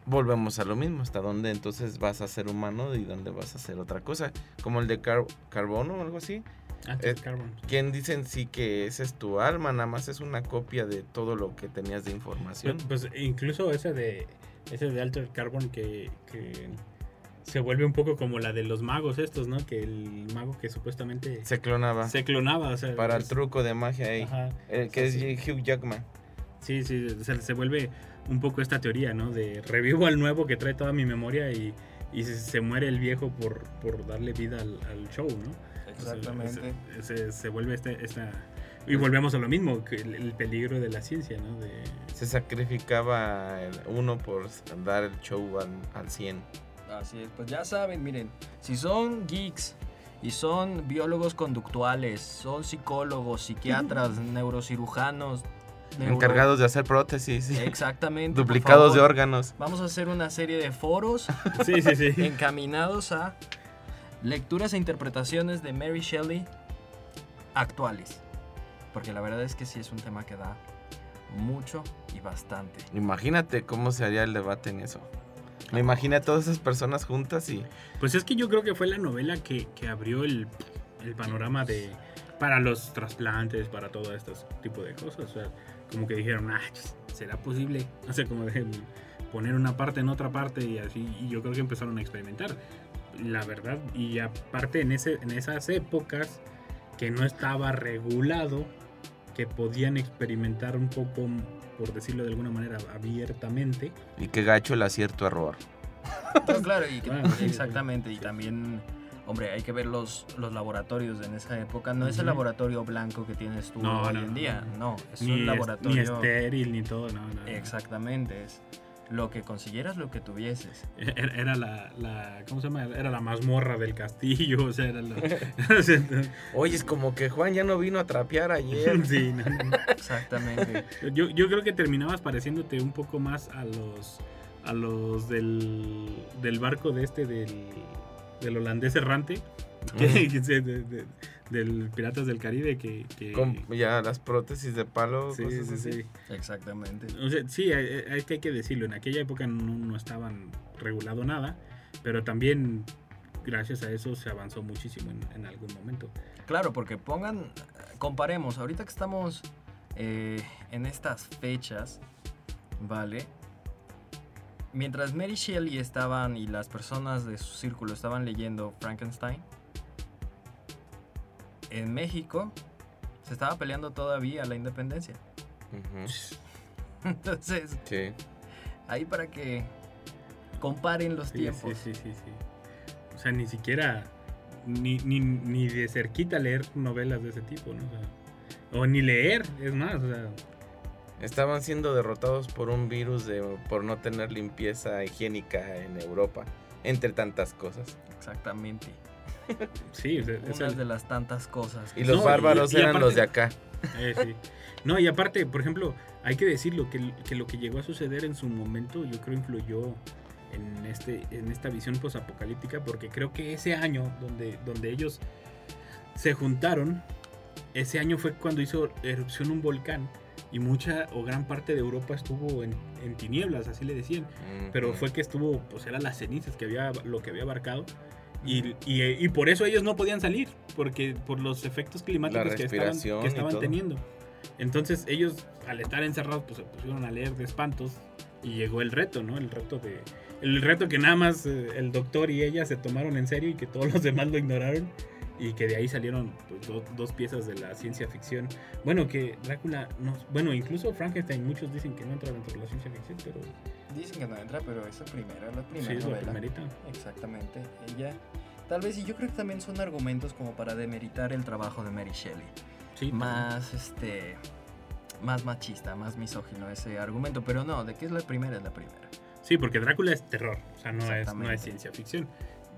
volvemos a lo mismo, hasta dónde entonces vas a ser humano y dónde vas a hacer otra cosa. Como el de car- carbono o algo así. Ah, Eh, Carbon. quien dicen sí que ese es tu alma, nada más es una copia de todo lo que tenías de información. Pues, pues, incluso ese de ese de Alter Carbon que, que se vuelve un poco como la de los magos estos, ¿no? Que el mago que supuestamente Se clonaba se clonaba, o sea, para el es- truco de magia ahí, Ajá. el que Sí. es Hugh Jackman. Sí, sí, se, se vuelve un poco esta teoría, ¿no? De revivo al nuevo que trae toda mi memoria y, y se, se muere el viejo por, por darle vida al, al show, ¿no? Sea, se, se- se vuelve este, esta... Y volvemos a lo mismo, que el, el peligro de la ciencia, ¿no? De, Se sacrificaba el uno por dar el show al, al 100. Así es, pues ya saben, miren, si son geeks y son biólogos conductuales, son psicólogos, psiquiatras, neurocirujanos, neuro- Encargados de hacer prótesis, Exactamente. duplicados de órganos. Vamos a hacer una serie de foros Sí, sí, sí. encaminados a lecturas e interpretaciones de Mary Shelley actuales. Porque la verdad es que sí es un tema que da mucho y bastante. Imagínate cómo se haría el debate en eso. Me imaginé a todas esas personas juntas y Pues es que yo creo que fue la novela que, que abrió el, el panorama de para los trasplantes, para todo este tipo de cosas. O sea, como que dijeron, ah, ¿será posible? O sea, como de poner una parte en otra parte y así. Y yo creo que empezaron a experimentar. La verdad, y aparte en, ese, en esas épocas que no estaba regulado, que podían experimentar un poco, por decirlo de alguna manera, abiertamente. y qué gacho el acierto error. No, claro, y que- Bueno, sí, exactamente. Y también, hombre, hay que ver los, los laboratorios en esa época. No es el laboratorio blanco que tienes tú No, hoy no, en no, día. no. No, es Ni, un es- ni laboratorio. estéril, ni todo, no, no. Exactamente, es lo que consiguieras, lo que tuvieses. Era, era la, la, ¿cómo se llama? Era la mazmorra del castillo, o sea, era la... Oye, es como que Juan ya no vino a trapear ayer. sí, no, no. Exactamente. Yo, yo creo que terminabas pareciéndote un poco más a los a los del, del barco de este del, del holandés errante que- del Piratas del Caribe que... que- Con ya las prótesis de palo. Sí, cosas sí, así. sí. Exactamente. O sea, sí, hay, hay que hay que decirlo, en aquella época no, no estaban regulado nada, pero también gracias a eso se avanzó muchísimo en, en algún momento. Claro, porque pongan, comparemos, ahorita que estamos eh, en estas fechas, ¿vale? Mientras Mary Shelley estaban y las personas de su círculo estaban leyendo Frankenstein, en México se estaba peleando todavía la independencia. Entonces, Sí. ahí para que comparen los Sí, tiempos. Sí, sí, sí, sí. O sea, ni siquiera, ni, ni, ni de cerquita leer novelas de ese tipo, ¿no? O, sea, o ni leer, es más, o sea, Estaban siendo derrotados por un virus de, por no tener limpieza higiénica en Europa, entre tantas cosas. Exactamente. Sí, o sea, es Una el- de las tantas cosas. Y los No, bárbaros y- y eran los de acá. Eh, sí. No, y aparte, por ejemplo, hay que decirlo, que, que lo que llegó a suceder en su momento, yo creo influyó en, este, en esta visión posapocalíptica, porque creo que ese año donde, donde ellos se juntaron, ese año fue cuando hizo erupción un volcán y mucha o gran parte de Europa estuvo en, en tinieblas, así le decían. Pero fue que estuvo, pues eran las cenizas que había, lo que había abarcado. Y, y, y por eso ellos no podían salir, porque por los efectos climáticos que estaban, que estaban teniendo. Entonces ellos, al estar encerrados, pues se pusieron a leer de espantos y llegó el reto, ¿no? El reto de... El reto que nada más eh, el doctor y ella se tomaron en serio y que todos los demás lo ignoraron y que de ahí salieron pues, do- dos piezas de la ciencia ficción. Bueno, que Drácula, no, bueno, incluso Frankenstein, muchos dicen que no entra dentro de la ciencia ficción, pero Dicen que no entra, pero esa primera, la primera sí es la novela. primerita. Exactamente. Ella. Tal vez, y yo creo que también son argumentos como para demeritar el trabajo de Mary Shelley. Sí, Más, este. Más machista, más misógino ese argumento. Pero no, de que es la primera, es la primera. Sí, porque Drácula es terror, o sea, no es, no es ciencia ficción.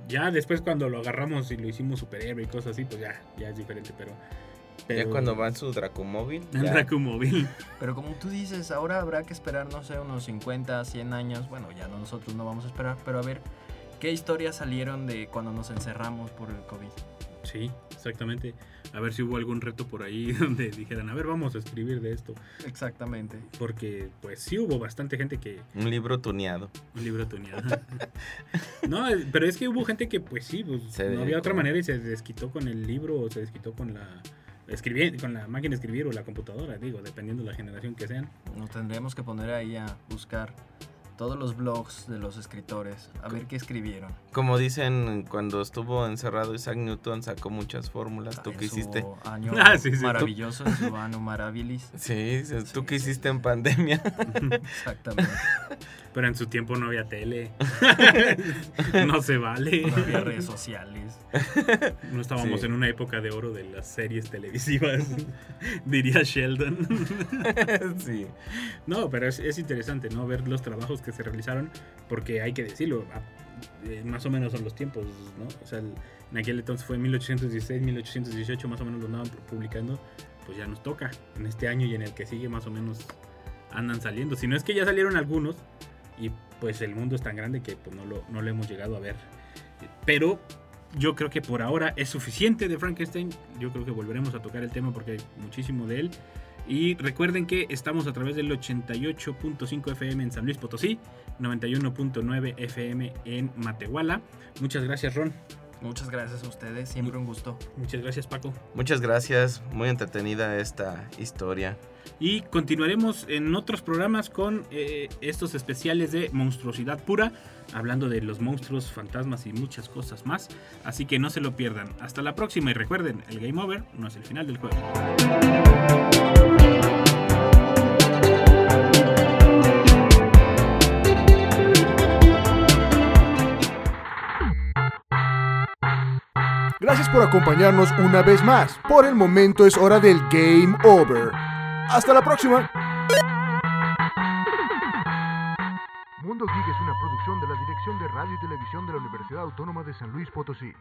Ya después cuando lo agarramos y lo hicimos superhéroe y cosas así, pues ya, ya es diferente, pero... pero Ya cuando va en su Dracomóvil. En. Dracomóvil. Pero como tú dices, ahora habrá que esperar, no sé, unos 50, 100 años. Bueno, ya no- nosotros no vamos a esperar, pero a ver qué historias salieron de cuando nos encerramos por el COVID. Sí, exactamente. A ver si hubo algún reto por ahí donde dijeran, a ver, vamos a escribir de esto. Exactamente. Porque pues sí hubo bastante gente que... Un libro tuneado. Un libro tuneado. no, eh, pero es que hubo gente que pues sí, pues, Se no había otra manera y se desquitó con el libro o se desquitó con la... Escribir, con la máquina de escribir o la computadora, digo, dependiendo de la generación que sean. Nos tendremos que poner ahí a buscar todos los blogs de los escritores, a ver qué escribieron. Como dicen, cuando estuvo encerrado Isaac Newton sacó muchas fórmulas. ¿Tú qué hiciste? año Ah, sí, sí. maravilloso, en su marabilis. Sí, Sí, ¿tú qué hiciste en pandemia? Exactamente. Pero en su tiempo no había tele. no se vale. No había redes sociales. No estábamos Sí. en una época de oro de las series televisivas, diría Sheldon. sí. No, pero es, es interesante, ¿no? Ver los trabajos que se realizaron, porque hay que decirlo, eh, más o menos son los tiempos, ¿no? O sea, el- en aquel entonces fue 1816, 1818, más o menos lo andaban publicando, pues ya nos toca. En este año y en el que sigue, más o menos andan saliendo. Si no es que ya salieron algunos, y pues el mundo es tan grande que pues, no, lo, no lo hemos llegado a ver. Pero yo creo que por ahora es suficiente de Frankenstein. Yo creo que volveremos a tocar el tema porque hay muchísimo de él. Y recuerden que estamos a través del 88.5 FM en San Luis Potosí, 91.9 FM en Matehuala. Muchas gracias, Ron. Muchas gracias a ustedes, siempre un gusto. Muchas gracias, Paco. Muchas gracias. Muy entretenida esta historia. Y continuaremos en otros programas con eh, estos especiales de monstruosidad pura, hablando de los monstruos, fantasmas y muchas cosas más. Así que no se lo pierdan. Hasta la próxima y recuerden, el game over no es el final del juego. Gracias por acompañarnos una vez más. Por el momento es hora del Game Over. Hasta la próxima. Mundo Geek es una producción de la Dirección de Radio y Televisión de la Universidad Autónoma de San Luis Potosí.